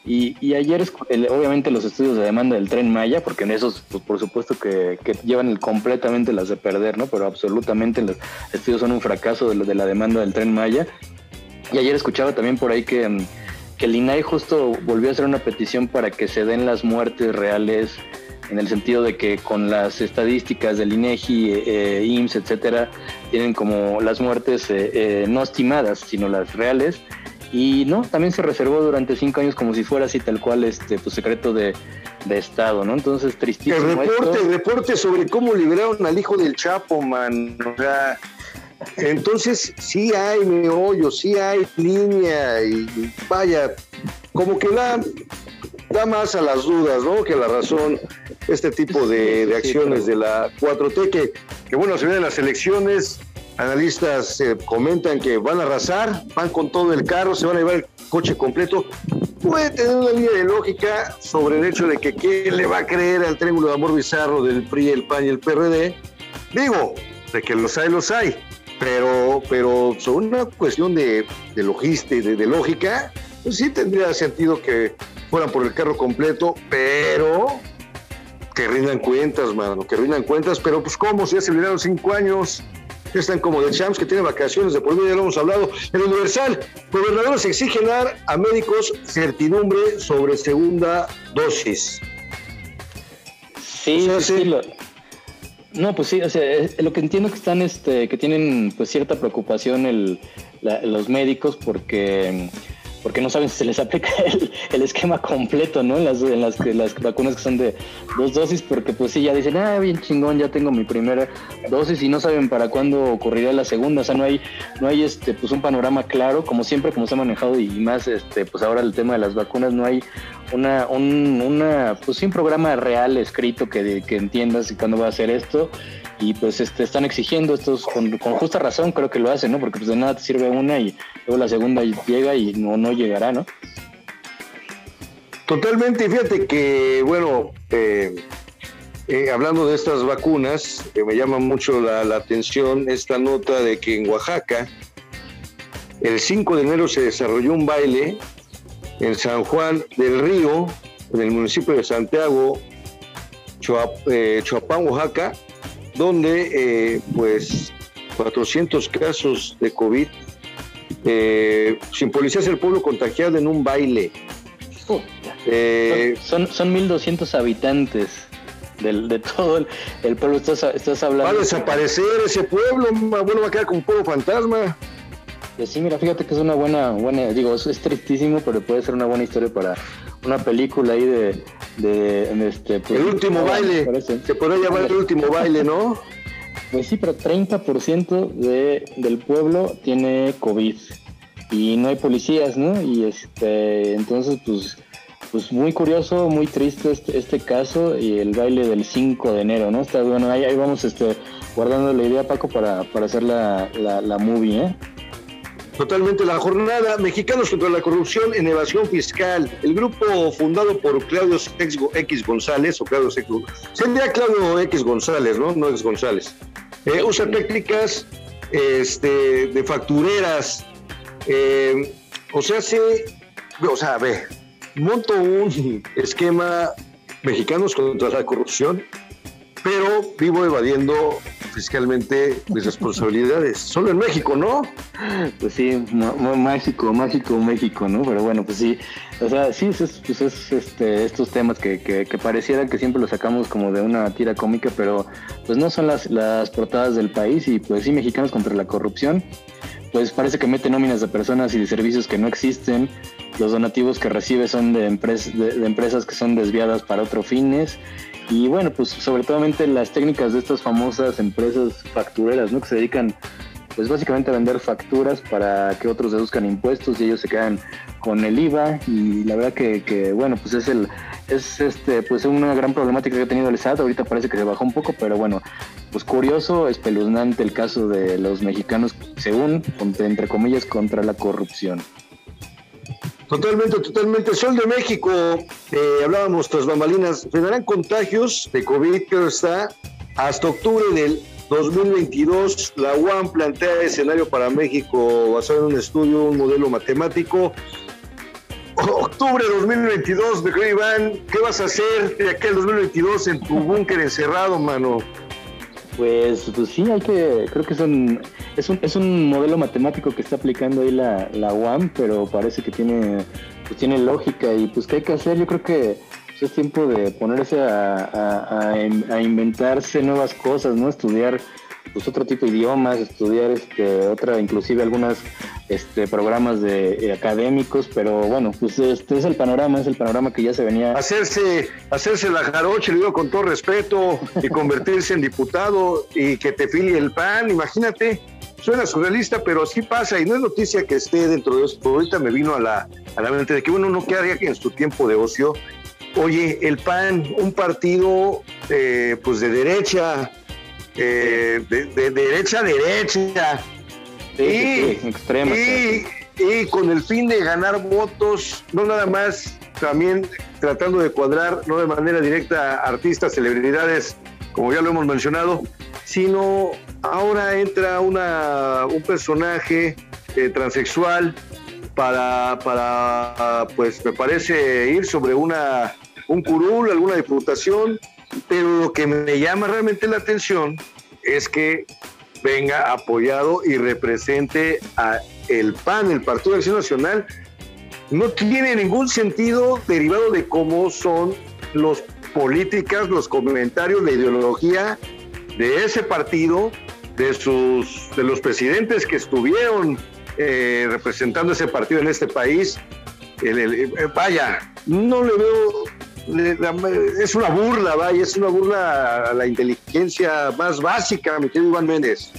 Y, ayer, obviamente, los estudios de demanda del tren Maya, porque en esos, pues por supuesto que, llevan completamente las de perder, ¿no? Pero absolutamente los estudios son un fracaso de, de la demanda del tren Maya. Y ayer escuchaba también por ahí que mm, que el INAI justo volvió a hacer una petición para que se den las muertes reales en el sentido de que con las estadísticas del INEGI, eh, IMSS, etcétera, tienen como las muertes eh, eh, no estimadas, sino las reales. Y no, también se reservó durante cinco años como si fuera así tal cual este pues, secreto de, Estado, ¿no? Entonces, tristísimo. El reporte, el reporte sobre cómo liberaron al hijo del Chapo, man. O sea, entonces, sí hay meollo, sí hay línea y, vaya, como que da, da más a las dudas, ¿no? Que la razón, este tipo de, acciones de la 4T, que, que bueno, se vienen las elecciones, analistas eh, comentan que van a arrasar, van con todo el carro, se van a llevar el coche completo. Puede tener una línea de lógica sobre el hecho de que quién le va a creer al triángulo de amor bizarro del PRI, el PAN y el PRD. Digo, de que los hay, los hay pero, pero sobre una cuestión de, de logística, de, de, lógica, pues sí tendría sentido que fueran por el carro completo, pero que rindan cuentas, mano, que rindan cuentas, pero pues cómo, si ya se olvidaron cinco años, ya están como de champs que tiene vacaciones de por medio, ya lo hemos hablado. En Universal, gobernadores exigen dar a médicos certidumbre sobre segunda dosis. Sí, sí, lo, no, pues sí, o sea, lo que entiendo que están, este, que tienen pues cierta preocupación el, los médicos porque porque no saben si se les aplica el, esquema completo, ¿no? En las, en las, las, vacunas que son de dos dosis, porque pues sí, ya dicen, ah, bien chingón, ya tengo mi primera dosis y no saben para cuándo ocurrirá la segunda, o sea, no hay, no hay este, pues un panorama claro, como siempre, como se ha manejado y más, este, pues ahora el tema de las vacunas, no hay una, un, una, pues un programa real escrito que, que entiendas cuándo va a hacer esto y pues este, están exigiendo estos con, justa razón creo que lo hacen no porque pues de nada te sirve una y luego la segunda llega y no no llegará no totalmente fíjate que bueno eh, eh, hablando de estas vacunas eh, me llama mucho la, atención esta nota de que en Oaxaca el 5 de enero se desarrolló un baile en San Juan del Río en el municipio de Santiago eh, Chuapán, Oaxaca, donde eh, pues 400 casos de COVID, eh, sin policías el pueblo contagiado en un baile. son, son 1.200 habitantes de todo el, pueblo. Estás, estás, hablando. Va a desaparecer ese pueblo, bueno, va a quedar como un pueblo fantasma. Pues sí, mira, fíjate que es una buena, buena, digo, eso es tristísimo, pero puede ser una buena historia para una película ahí de, de, este, pues, el último baile, se podría llamar el último baile, ¿no? Pues sí, pero 30% de, del pueblo tiene COVID y no hay policías, ¿no? Y este, entonces, pues, pues muy curioso, muy triste este, este caso y el baile del 5 de enero, ¿no? Está bueno, ahí, ahí vamos este, guardando la idea, Paco, para, para hacer la, la, la movie, ¿eh? Totalmente la jornada Mexicanos contra la corrupción en evasión fiscal. El grupo fundado por Claudio X González, o Claudio X sería Claudio X González, ¿no? No X González. Eh, usa técnicas este, de factureras. Eh, o sea, se, o sea, ve, monto un esquema Mexicanos contra la corrupción, pero vivo evadiendo fiscalmente mis responsabilidades. Solo en México, ¿no? Pues sí, mágico, mágico México, ¿no? Pero bueno, pues sí, o sea, sí, es, pues es este, estos temas que, que, que parecieran que siempre los sacamos como de una tira cómica, pero pues no son las, las portadas del país y pues sí, mexicanos contra la corrupción pues parece que mete nóminas de personas y de servicios que no existen. Los donativos que recibe son de, de, empresas que son desviadas para otros fines. Y bueno, pues sobre todo las técnicas de estas famosas empresas factureras, ¿no? Que se dedican pues básicamente a vender facturas para que otros deduzcan impuestos y ellos se quedan con el IVA. Y la verdad que, que bueno pues es el es este pues una gran problemática que ha tenido el SAT. Ahorita parece que se bajó un poco pero bueno pues curioso espeluznante el caso de los mexicanos según entre comillas contra la corrupción Totalmente, totalmente. Sol de México, eh, hablábamos tras bambalinas, tendrán contagios de COVID, que está hasta octubre del 2022. La UAM plantea escenario para México basado en un estudio, un modelo matemático. Octubre 2022, de Iván, ¿qué vas a hacer de aquel 2022 en tu búnker encerrado, mano? Pues, pues sí, hay que, creo que son, es un, es un modelo matemático que está aplicando ahí la, la UAM, pero parece que tiene, pues tiene lógica y pues qué hay que hacer, yo creo que pues, es tiempo de ponerse a, a, inventarse nuevas cosas, ¿no? Estudiar pues otro tipo de idiomas, estudiar este otra, inclusive algunas este programas de eh, académicos, pero bueno, pues este es el panorama, es el panorama que ya se venía. Hacerse, hacerse la jaroche, le digo con todo respeto, y convertirse en diputado y que te filie el pan, imagínate. Suena surrealista, pero sí pasa y no es noticia que esté dentro de esto. Ahorita me vino a la, a la mente de que uno no quedaría en su tiempo de ocio. Oye, el PAN, un partido eh, pues de derecha, eh, de, derecha a derecha. y, extrema, y, con el fin de ganar votos, no nada más, también tratando de cuadrar, no de manera directa, artistas, celebridades, como ya lo hemos mencionado, sino ahora entra una, un personaje eh, transexual para, para, pues me parece, ir sobre una, un curul, alguna diputación, pero lo que me llama realmente la atención es que venga apoyado y represente a el PAN, el Partido de Acción Nacional. No tiene ningún sentido derivado de cómo son las políticas, los comentarios, la ideología de ese partido, de sus, de los presidentes que estuvieron eh, representando ese partido en este país. Eh, vaya, no le veo es una burla, vaya, es una burla a la inteligencia más básica, mi querido Iván Méndez.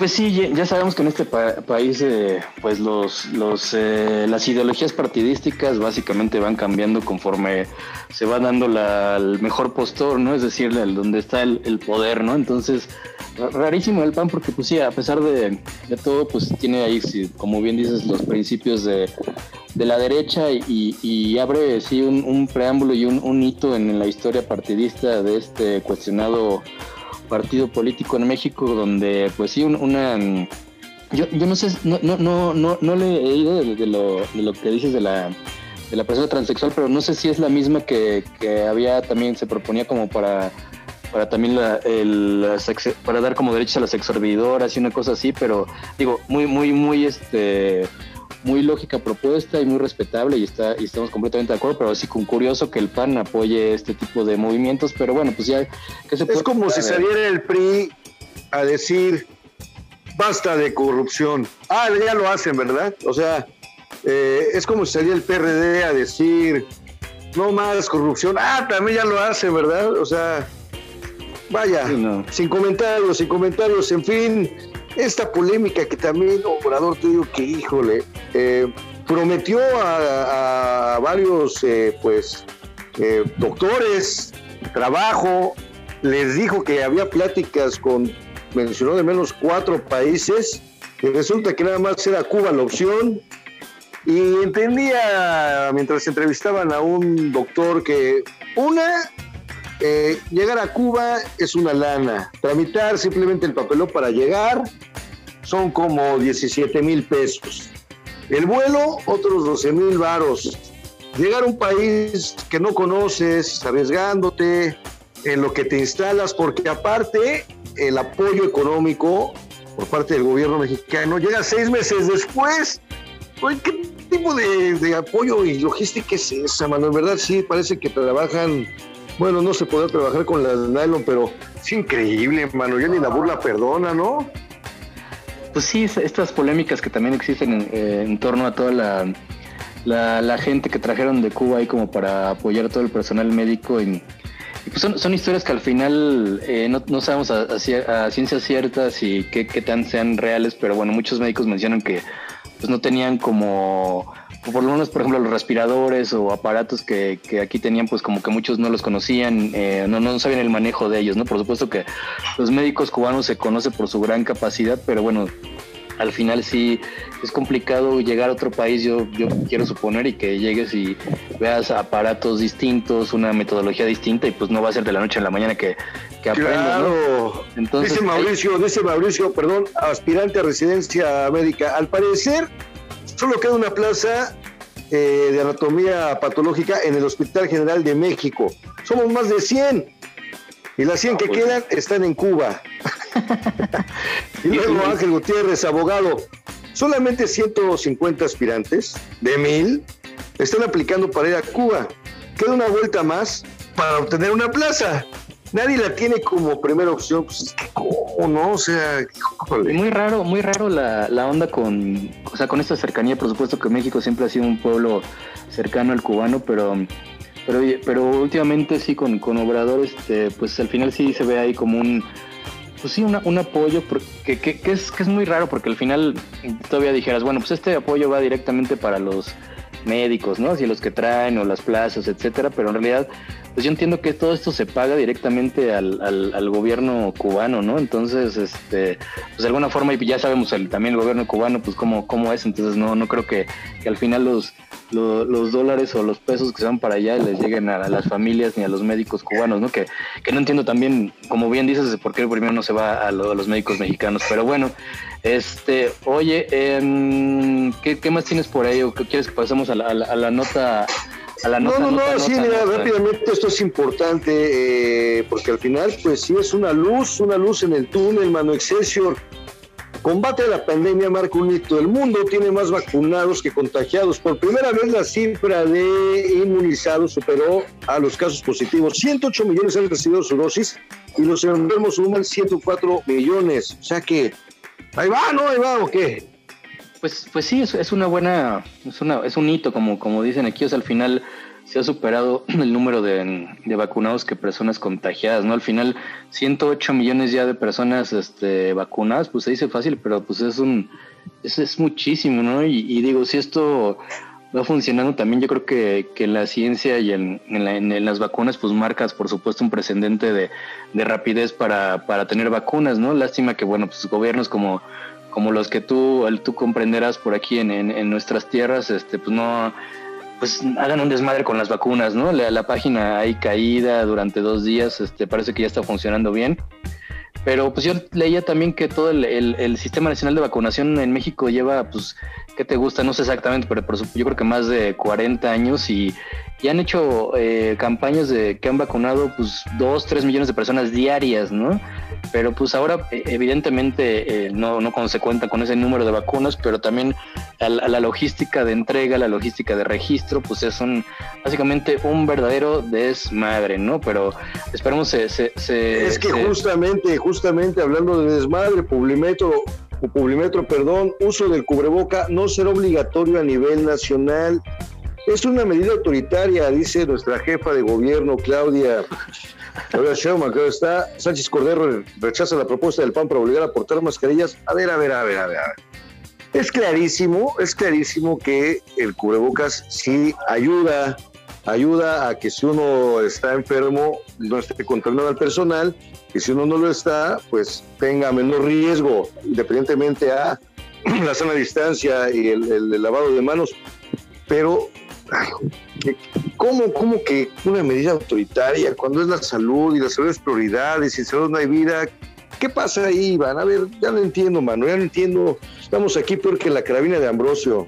Pues sí, ya sabemos que en este país, eh, pues los, los, eh, las ideologías partidísticas básicamente van cambiando conforme se va dando la, el mejor postor, ¿no? Es decir, el, donde está el, poder, ¿no? Entonces, rarísimo el PAN porque, pues sí, a pesar de, de todo, pues tiene ahí, como bien dices, los principios de, de la derecha y, abre sí un, preámbulo y un, hito en, la historia partidista de este cuestionado partido político en México donde pues sí una yo, yo no sé no no no no, le he ido de, lo, de lo que dices de la la persona transexual, pero no sé si es la misma que, que había también, se proponía como para para también la, el, para dar como derechos a las exorbidoras y una cosa así, pero digo, muy, muy, muy este muy lógica propuesta y muy respetable y está y estamos completamente de acuerdo, pero así con curioso que el PAN apoye este tipo de movimientos, pero bueno, pues ya que se Es como si saliera el PRI a decir basta de corrupción. Ah, ya lo hacen, ¿verdad? O sea, eh, es como si saliera el PRD a decir no más corrupción. Ah, también ya lo hacen, ¿verdad? O sea, vaya, sin comentarios, sin comentarios, en fin, esta polémica que también Obrador te digo que híjole, eh, prometió a, varios eh, pues eh, doctores trabajo, les dijo que había pláticas con, mencionó de menos cuatro países, y resulta que nada más era Cuba la opción, y entendía mientras entrevistaban a un doctor que una eh, llegar a Cuba es una lana. Tramitar simplemente el papelón para llegar son como 17 mil pesos. El vuelo, otros 12 mil varos. Llegar a un país que no conoces, arriesgándote en lo que te instalas, porque aparte el apoyo económico por parte del gobierno mexicano llega seis meses después. ¿Qué tipo de, de apoyo y logística es esa, mano? En verdad sí, parece que trabajan bueno, no se puede trabajar con las nylon, pero es increíble, hermano. Ya ni la burla perdona, ¿no? Pues sí, estas polémicas que también existen en, torno a toda la, gente que trajeron de Cuba ahí como para apoyar a todo el personal médico. Y, pues son, historias que al final eh, no, sabemos a, ciencias ciertas y qué, qué tan sean reales, pero bueno, muchos médicos mencionan que pues no tenían como por lo menos, por ejemplo, los respiradores o aparatos que, que aquí tenían, pues como que muchos no los conocían, eh, no, no sabían el manejo de ellos, ¿no? Por supuesto que los médicos cubanos se conocen por su gran capacidad, pero bueno, al final sí es complicado llegar a otro país, yo, yo quiero suponer, y que llegues y veas aparatos distintos, una metodología distinta, y pues no va a ser de la noche a la mañana que, que aprendas. ¿no? Entonces, dice Mauricio, dice Mauricio, perdón, aspirante a residencia médica. Al parecer, Solo queda una plaza eh, de anatomía patológica en el Hospital General de México. Somos más de 100. Y las 100 que pues. quedan están en Cuba. y luego Ángel Gutiérrez, abogado. Solamente 150 aspirantes de mil están aplicando para ir a Cuba. Queda una vuelta más para obtener una plaza nadie la tiene como primera opción, pues ¿cómo no? O sea, muy raro, muy raro la, la, onda con, o sea, con esta cercanía, por supuesto que México siempre ha sido un pueblo cercano al cubano, pero pero, pero últimamente sí con, con este, pues al final sí se ve ahí como un pues sí, un apoyo que, que, es, que es muy raro porque al final todavía dijeras, bueno, pues este apoyo va directamente para los médicos, ¿no? Así los que traen o las plazas, etcétera, pero en realidad pues yo entiendo que todo esto se paga directamente al, al, gobierno cubano, ¿no? Entonces, este, pues de alguna forma, y ya sabemos el, también el gobierno cubano, pues cómo, cómo es, entonces no, no creo que, al final los, los, dólares o los pesos que se van para allá les lleguen a, las familias ni a los médicos cubanos, ¿no? Que, que no entiendo también, como bien dices, por qué primero no se va a, los médicos mexicanos, pero bueno, este, oye, eh, ¿qué, ¿qué, más tienes por ahí o quieres que pasemos a la, a la nota? no, no, no, sí, mira, rápidamente esto es importante eh, porque al final, pues sí es una luz, una luz en el túnel, mano Excelsior. Combate a la pandemia marca un hito. El mundo tiene más vacunados que contagiados. Por primera vez la cifra de inmunizados superó a los casos positivos. 108 millones han recibido su dosis y los enfermos suman 104 millones. O sea que ahí va, ¿no? Ahí va, ¿o qué? Pues, pues sí, es, es una buena, es, una, es un hito, como, como dicen aquí, o sea, al final se ha superado el número de, vacunados que personas contagiadas, ¿no? Al final, 108 millones ya de personas este, vacunadas, pues se dice fácil, pero pues es un, es, es muchísimo, ¿no? Y, digo, si esto va funcionando también, yo creo que, que la ciencia y en, en, las vacunas, pues marcas, por supuesto, un precedente de, de rapidez para, para tener vacunas, ¿no? Lástima que, bueno, pues gobiernos como como los que tú, tú comprenderás por aquí en, en, nuestras tierras, este, pues no, pues hagan un desmadre con las vacunas, ¿no? La, la, página ahí caída durante dos días, este, parece que ya está funcionando bien. Pero pues yo leía también que todo el, el, Sistema Nacional de Vacunación en México lleva pues ¿qué te gusta? No sé exactamente, pero yo creo que más de 40 años y, y han hecho eh, campañas de que han vacunado pues 2, 3 millones de personas diarias, ¿no? Pero pues ahora e, evidentemente eh, no, no se cuenta con ese número de vacunas, pero también a la, logística de entrega, la logística de registro, pues es un básicamente un verdadero desmadre, ¿no? Pero esperemos se... se, es que justamente, justamente hablando de desmadre, Publimetro Publimetro, perdón, uso del cubreboca no será obligatorio a nivel nacional. Es una medida autoritaria, dice nuestra jefa de gobierno, Claudia. Claudia Sheinbaum, acá está. Sánchez Cordero rechaza la propuesta del PAN para obligar a portar mascarillas. A ver, a ver, a ver, a ver. Es clarísimo, es clarísimo que el cubrebocas sí ayuda, ayuda a que si uno está enfermo no esté contaminado al personal y si uno no lo está, pues tenga menor riesgo, independientemente a la sana distancia y el, lavado de manos. Pero, ¿cómo, ¿cómo que una medida autoritaria cuando es la salud y la salud es prioridad y sin salud no hay vida? ¿Qué pasa ahí, Iván? A ver, ya no entiendo, mano, ya no entiendo. Estamos aquí peor que la carabina de Ambrosio.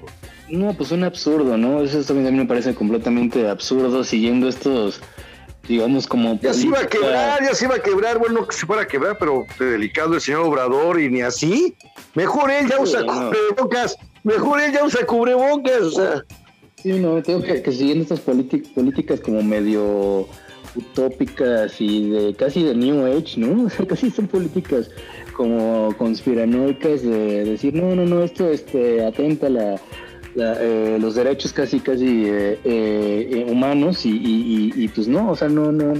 No, pues un absurdo, ¿no? Eso también a mí me parece completamente absurdo siguiendo estos digamos como... Ya se iba a quebrar, ya se iba a quebrar, bueno, que se fuera a quebrar, pero delicado el señor Obrador y ni así. Mejor él ya usa cubrebocas, mejor él ya usa cubrebocas, o sea. Sí, no, tengo que, que siguiendo estas políticas como medio utópicas y de casi de New Age, ¿no? O sea, casi son políticas como conspiranoicas de decir, no, no, no, esto este, atenta a la eh, los derechos casi casi eh, eh, humanos y, pues no, o sea, no, no,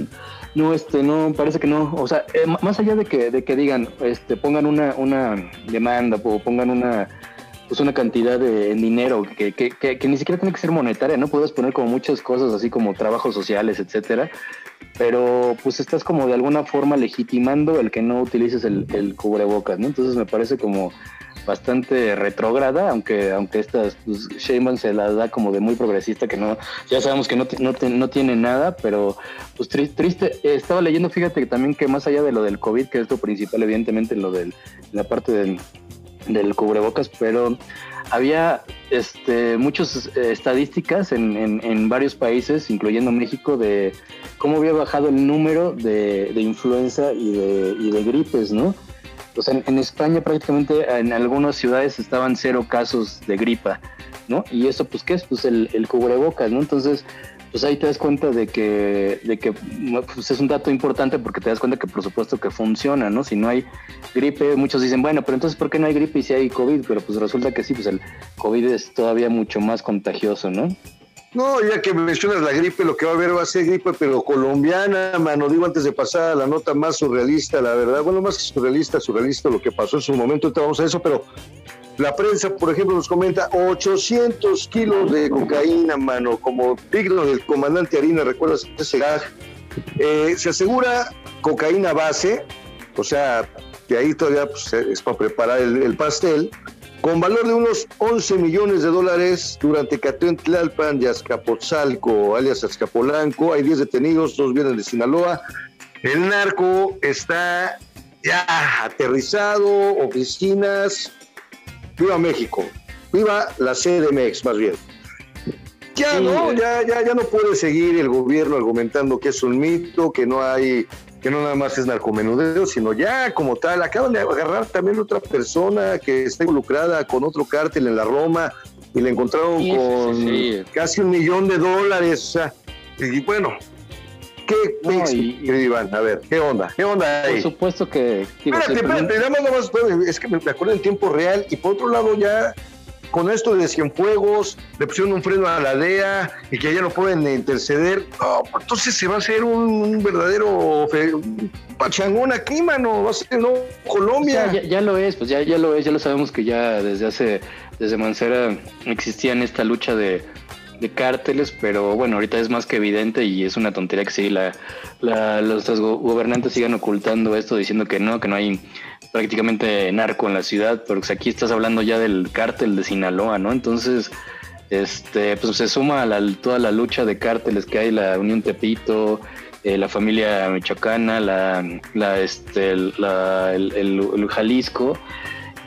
no, este, no, parece que no, o sea, más allá de que, de que digan, este, pongan una, una demanda o pongan una, pues una cantidad de dinero que, que, que, ni siquiera tiene que ser monetaria, ¿no? Puedes poner como muchas cosas así como trabajos sociales, etcétera, pero pues estás como de alguna forma legitimando el que no utilices el, el cubrebocas, ¿no? Entonces me parece como bastante retrógrada, aunque aunque estas pues, se las da como de muy progresista, que no, ya sabemos que no, no, no tiene nada, pero pues triste, estaba leyendo, fíjate que también que más allá de lo del COVID, que es lo principal, evidentemente, lo del, la parte del, del cubrebocas, pero había este, muchas eh, estadísticas en, en, varios países, incluyendo México, de cómo había bajado el número de, de influenza y de, y de gripes, ¿no? Pues en, España prácticamente en algunas ciudades estaban cero casos de gripa, ¿no? Y eso, pues, ¿qué es? Pues el, cubrebocas, ¿no? Entonces, pues ahí te das cuenta de que, de que pues es un dato importante porque te das cuenta que por supuesto que funciona, ¿no? Si no hay gripe, muchos dicen, bueno, pero entonces ¿por qué no hay gripe y si hay COVID? Pero pues resulta que sí, pues el COVID es todavía mucho más contagioso, ¿no? No, ya que mencionas la gripe, lo que va a haber va a ser gripe, pero colombiana, mano. Digo antes de pasar a la nota más surrealista, la verdad. Bueno, más que surrealista, surrealista lo que pasó en su momento, ahorita vamos a eso, pero la prensa, por ejemplo, nos comenta 800 kilos de cocaína, mano, como digno del comandante Harina, ¿recuerdas ese gag? Eh, se asegura cocaína base, o sea, de ahí todavía pues, es para preparar el pastel con valor de unos 11 millones de dólares durante cateo en Tlalpan y Azcapotzalco, alias Azcapolanco. Hay 10 detenidos, dos vienen de Sinaloa. El narco está ya aterrizado, oficinas. Viva México, viva la CDMX más bien. Ya no, ya, ya, ya no puede seguir el gobierno argumentando que es un mito, que no hay que no nada más es narcomenudeo, sino ya como tal, acaban de agarrar también otra persona que está involucrada con otro cártel en la Roma y le encontraron con casi un millón de dólares, o sea, y bueno, ¿Qué no, Iván? A ver, ¿qué onda? ¿Qué onda ahí? Por supuesto que... Espérate, espérate, nada más, es que me acuerdo en tiempo real y por otro lado ya con esto de Cienfuegos, le pusieron un freno a la DEA y que ya no pueden interceder, pues entonces se va a hacer un, verdadero pachangón aquí, mano, va a ser no Colombia. ya, lo es, pues ya, ya lo es, ya lo sabemos que ya desde hace, desde Mancera existía en esta lucha de, de cárteles, pero bueno, ahorita es más que evidente y es una tontería que sí, la, los gobernantes sigan ocultando esto, diciendo que no, que no hay prácticamente narco en la ciudad, porque aquí estás hablando ya del cártel de Sinaloa, ¿no? Entonces, este, pues se suma a toda la lucha de cárteles que hay, la Unión Tepito, eh, la familia michoacana, la, la, este, el, Jalisco,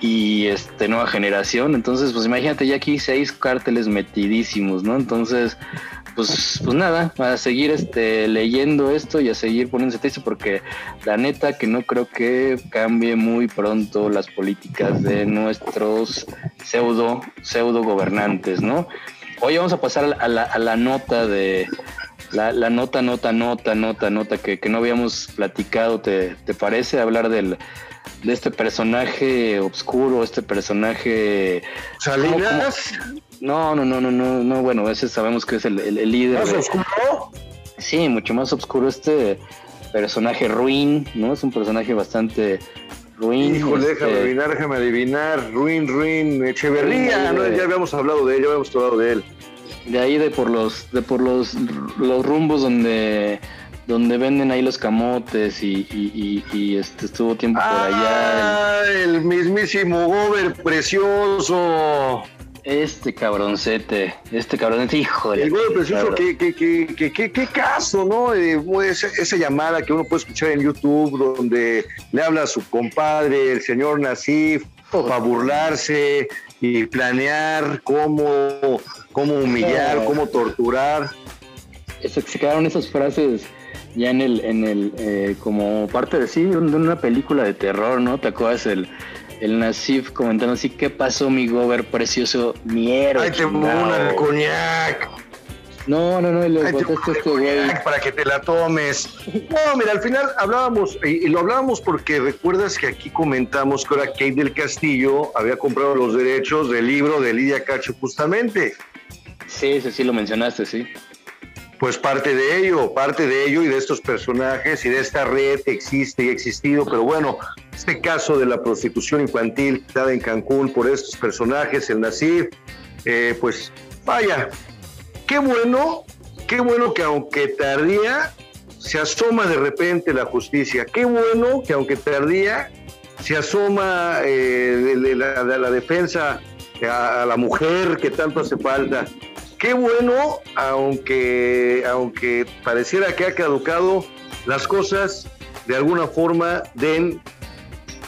y este nueva generación. Entonces, pues imagínate ya aquí seis cárteles metidísimos, ¿no? Entonces, pues, pues nada, a seguir este leyendo esto y a seguir poniéndose triste porque la neta que no creo que cambie muy pronto las políticas de nuestros pseudo, pseudo gobernantes, ¿no? Hoy vamos a pasar a la, a la nota de la, la, nota, nota, nota, nota, nota que, que no habíamos platicado, ¿te, te parece? Hablar del, de este personaje oscuro, este personaje... ¿Salinas? No, no, no, no, no, no, bueno, ese sabemos que es el, el, el líder. ¿Más oscuro? Sí, mucho más oscuro este personaje ruin, ¿no? Es un personaje bastante ruin. Híjole, este... déjame adivinar, déjame adivinar. Ruin, ruin, Echeverría, ¿no? Ya habíamos hablado de él, ya habíamos hablado de él. De ahí de por los, de por los, los rumbos donde donde venden ahí los camotes y, y, y, y este, estuvo tiempo por allá. El, el mismísimo Gober precioso. Este cabroncete, este cabroncete, híjole. El Gober precioso, qué, qué, qué, caso, ¿no? Eh, esa, esa, llamada que uno puede escuchar en YouTube, donde le habla a su compadre, el señor Nasif, oh. para burlarse y planear cómo, cómo humillar, oh. cómo torturar. Se quedaron esas frases ya en el, en el, eh, como parte de sí, de una película de terror, ¿no? ¿Te acuerdas el, el Nasif comentando así, ¿qué pasó mi gober precioso? Mi héroe. Ay, te una el coñac. No, no, no, y le botaste este güey. Para que te la tomes. No, mira, al final hablábamos, y, y, lo hablábamos porque recuerdas que aquí comentamos que ahora Kate del Castillo había comprado los derechos del libro de Lidia Cacho justamente. Sí, sí, sí, lo mencionaste, sí pues parte de ello, parte de ello y de estos personajes y de esta red que existe y ha existido, pero bueno, este caso de la prostitución infantil dada en Cancún por estos personajes, el Nasir, eh, pues vaya, qué bueno, qué bueno que aunque tardía, se asoma de repente la justicia, qué bueno que aunque tardía, se asoma eh, de, de, la, de, la, defensa a, a la mujer que tanto hace falta. Qué bueno, aunque, aunque pareciera que ha caducado, las cosas de alguna forma den,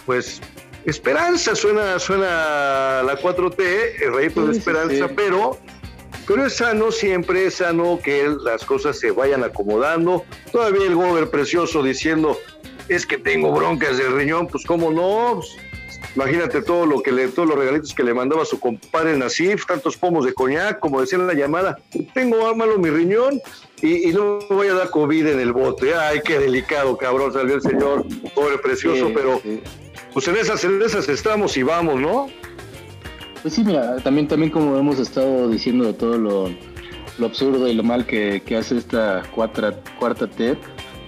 pues, esperanza, suena, suena la 4T, el rayito sí, de esperanza, sí, pero pero es sano siempre, es sano que las cosas se vayan acomodando. Todavía el gober precioso diciendo, es que tengo broncas del riñón, pues cómo no, Imagínate todo lo que le, todos los regalitos que le mandaba su compadre Nasif, tantos pomos de coñac, como decía en la llamada, tengo malo mi riñón y, y, no me voy a dar COVID en el bote. Ay, qué delicado, cabrón, salió el señor, pobre precioso, sí, pero sí. Pues en esas, en estamos y vamos, ¿no? Pues sí, mira, también, también como hemos estado diciendo de todo lo, lo absurdo y lo mal que, que hace esta cuarta, cuarta TEP,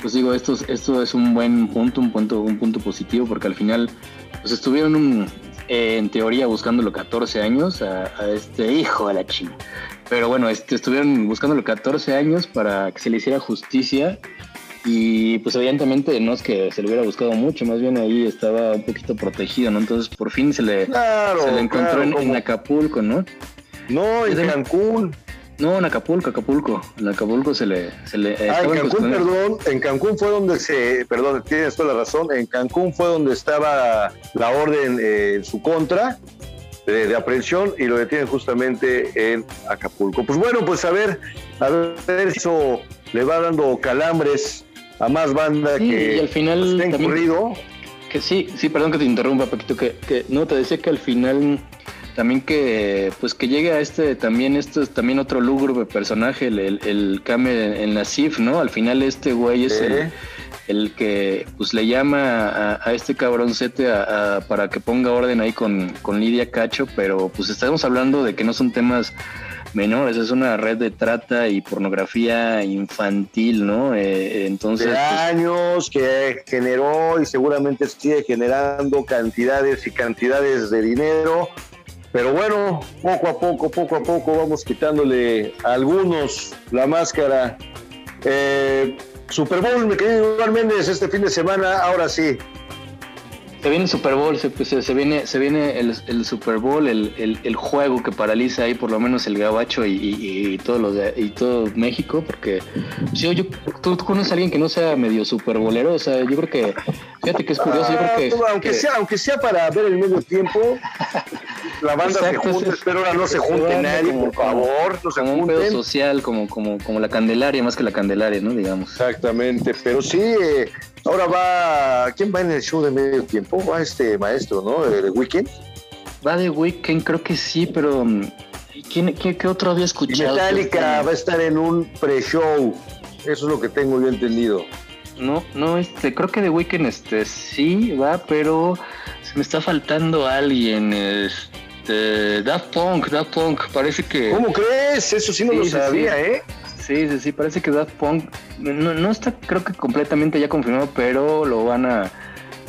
pues digo, esto, esto es un buen punto, un punto, un punto positivo, porque al final pues estuvieron eh, en teoría buscándolo 14 años a, a, este hijo de la china. Pero bueno, este, estuvieron buscándolo 14 años para que se le hiciera justicia y pues evidentemente no es que se le hubiera buscado mucho, más bien ahí estaba un poquito protegido, ¿no? Entonces por fin se le, claro, se le encontró claro, en, como... en, Acapulco, ¿no? No, en Cancún. No, en Acapulco, Acapulco. En Acapulco se le... Se le ah, en Cancún, perdón. En Cancún fue donde se... Perdón, tienes toda la razón. En Cancún fue donde estaba la orden eh, en su contra de, de, aprehensión y lo detienen justamente en Acapulco. Pues bueno, pues a ver, a ver si eso le va dando calambres a más banda sí, que y al final pues, incurrido. Que sí, sí, perdón que te interrumpa, Paquito, que, que no, te decía que al final también que pues que llegue a este también esto es también otro lúgubre personaje el, el, el Kame en la CIF no al final este güey es ¿Eh? el, el, que pues le llama a, a este cabroncete a, a, para que ponga orden ahí con, con Lidia Cacho pero pues estamos hablando de que no son temas menores, es una red de trata y pornografía infantil, ¿no? Eh, entonces. De años que generó y seguramente sigue generando cantidades y cantidades de dinero pero bueno, poco a poco, poco a poco vamos quitándole a algunos la máscara. Eh, Super Bowl, mi querido Iván Méndez, este fin de semana, ahora sí. Se viene el Super Bowl, se, se, viene, se viene el, Super Bowl, el, juego que paraliza ahí por lo menos el gabacho y, todo lo de, y todo México, porque si yo, ¿tú, conoces a alguien que no sea medio Super Bowlero, o sea, yo creo que, fíjate que es curioso, yo creo que, ah, aunque sea, aunque sea para ver el medio tiempo, la banda se junta, espero ahora no se junte nadie, por favor, no se como un pedo social, como, como, como la Candelaria, más que la Candelaria, ¿no? Digamos. Exactamente, pero sí, eh, ahora va, ¿quién va en el show de medio tiempo? Va este maestro, ¿no? ¿De Weekend? Va de Weekend, creo que sí, pero mm, ¿quién, qué, otro había escuchado? Metallica va a estar en un pre-show, eso es lo que tengo yo entendido. No, no, este, creo que de Weekend este sí va, pero se me está faltando alguien, este, Daft Punk, Daft Punk, parece que... ¿Cómo crees? Eso sí no lo sabía, ¿eh? Sí, sí, sí, parece que Daft Punk no, no está creo que completamente ya confirmado, pero lo van a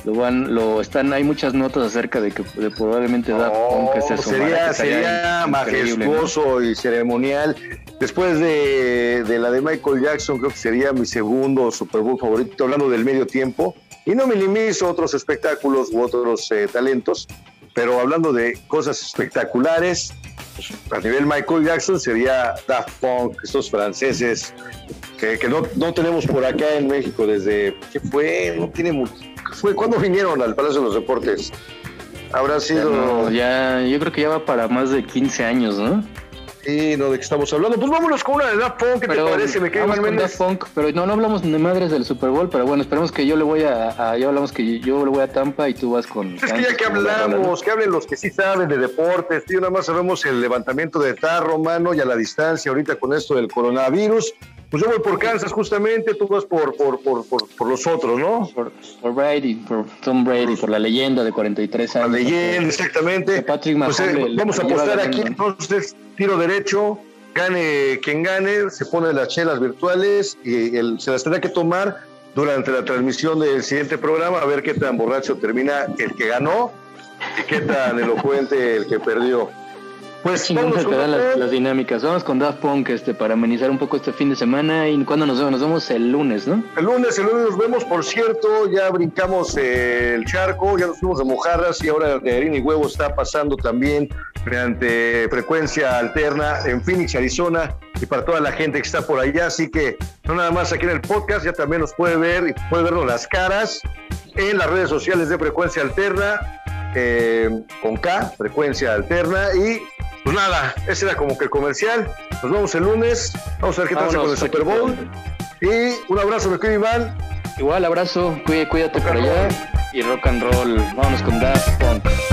lo van, lo están, hay muchas notas acerca de que probablemente Daft Punk se Sería, sería majestuoso y ceremonial. Después de, de, la de Michael Jackson, creo que sería mi segundo Super Bowl favorito, hablando del medio tiempo. Y no minimizo otros espectáculos u otros eh, talentos, pero hablando de cosas espectaculares, a nivel Michael Jackson sería Daft Punk, estos franceses que, no, no, tenemos por acá en México desde, ¿qué fue? No tiene mucho, fue cuando vinieron al Palacio de los Deportes. Habrá sido... ya, yo creo que ya va para más de 15 años, ¿no? Sí, no, ¿de qué estamos hablando? Pues vámonos con una de Daft Punk, ¿qué te parece? Me quedo con Daft Punk, pero no, no hablamos de madres del Super Bowl, pero bueno, esperemos que yo le voy a, ya hablamos que yo le voy a Tampa y tú vas con... Es que ya que hablamos, que hablen los que sí saben de deportes, tío, nada más sabemos el levantamiento de tarro, mano, y a la distancia ahorita con esto del coronavirus, pues yo voy por Kansas justamente, tú vas por, por, por, por, los otros, ¿no? Por, Brady, por Tom Brady, por la leyenda de 43 años. La leyenda, exactamente. Patrick pues, eh, vamos a apostar aquí entonces, tiro derecho, gane quien gane, se pone las chelas virtuales y el, se las tendrá que tomar durante la transmisión del siguiente programa, a ver qué tan borracho termina el que ganó y qué tan elocuente el que perdió. Pues vamos con las, las, dinámicas. Vamos con Daft Punk este, para amenizar un poco este fin de semana. ¿Y cuándo nos vemos? Nos vemos el lunes, ¿no? El lunes, el lunes nos vemos. Por cierto, ya brincamos el charco, ya nos fuimos de mojarras y ahora de harina y huevo está pasando también mediante frecuencia alterna en Phoenix, Arizona y para toda la gente que está por allá. Así que no nada más aquí en el podcast, ya también nos puede ver y puede vernos las caras en las redes sociales de frecuencia alterna. Eh, con K, frecuencia alterna y pues nada, ese era como que el comercial. Nos vemos el lunes. Vamos a ver qué pasa con el Super Bowl. Y un abrazo, me querido Iván. Igual, abrazo. Cuídate, cuídate por allá. Y rock and roll. Vámonos con Daft Punk.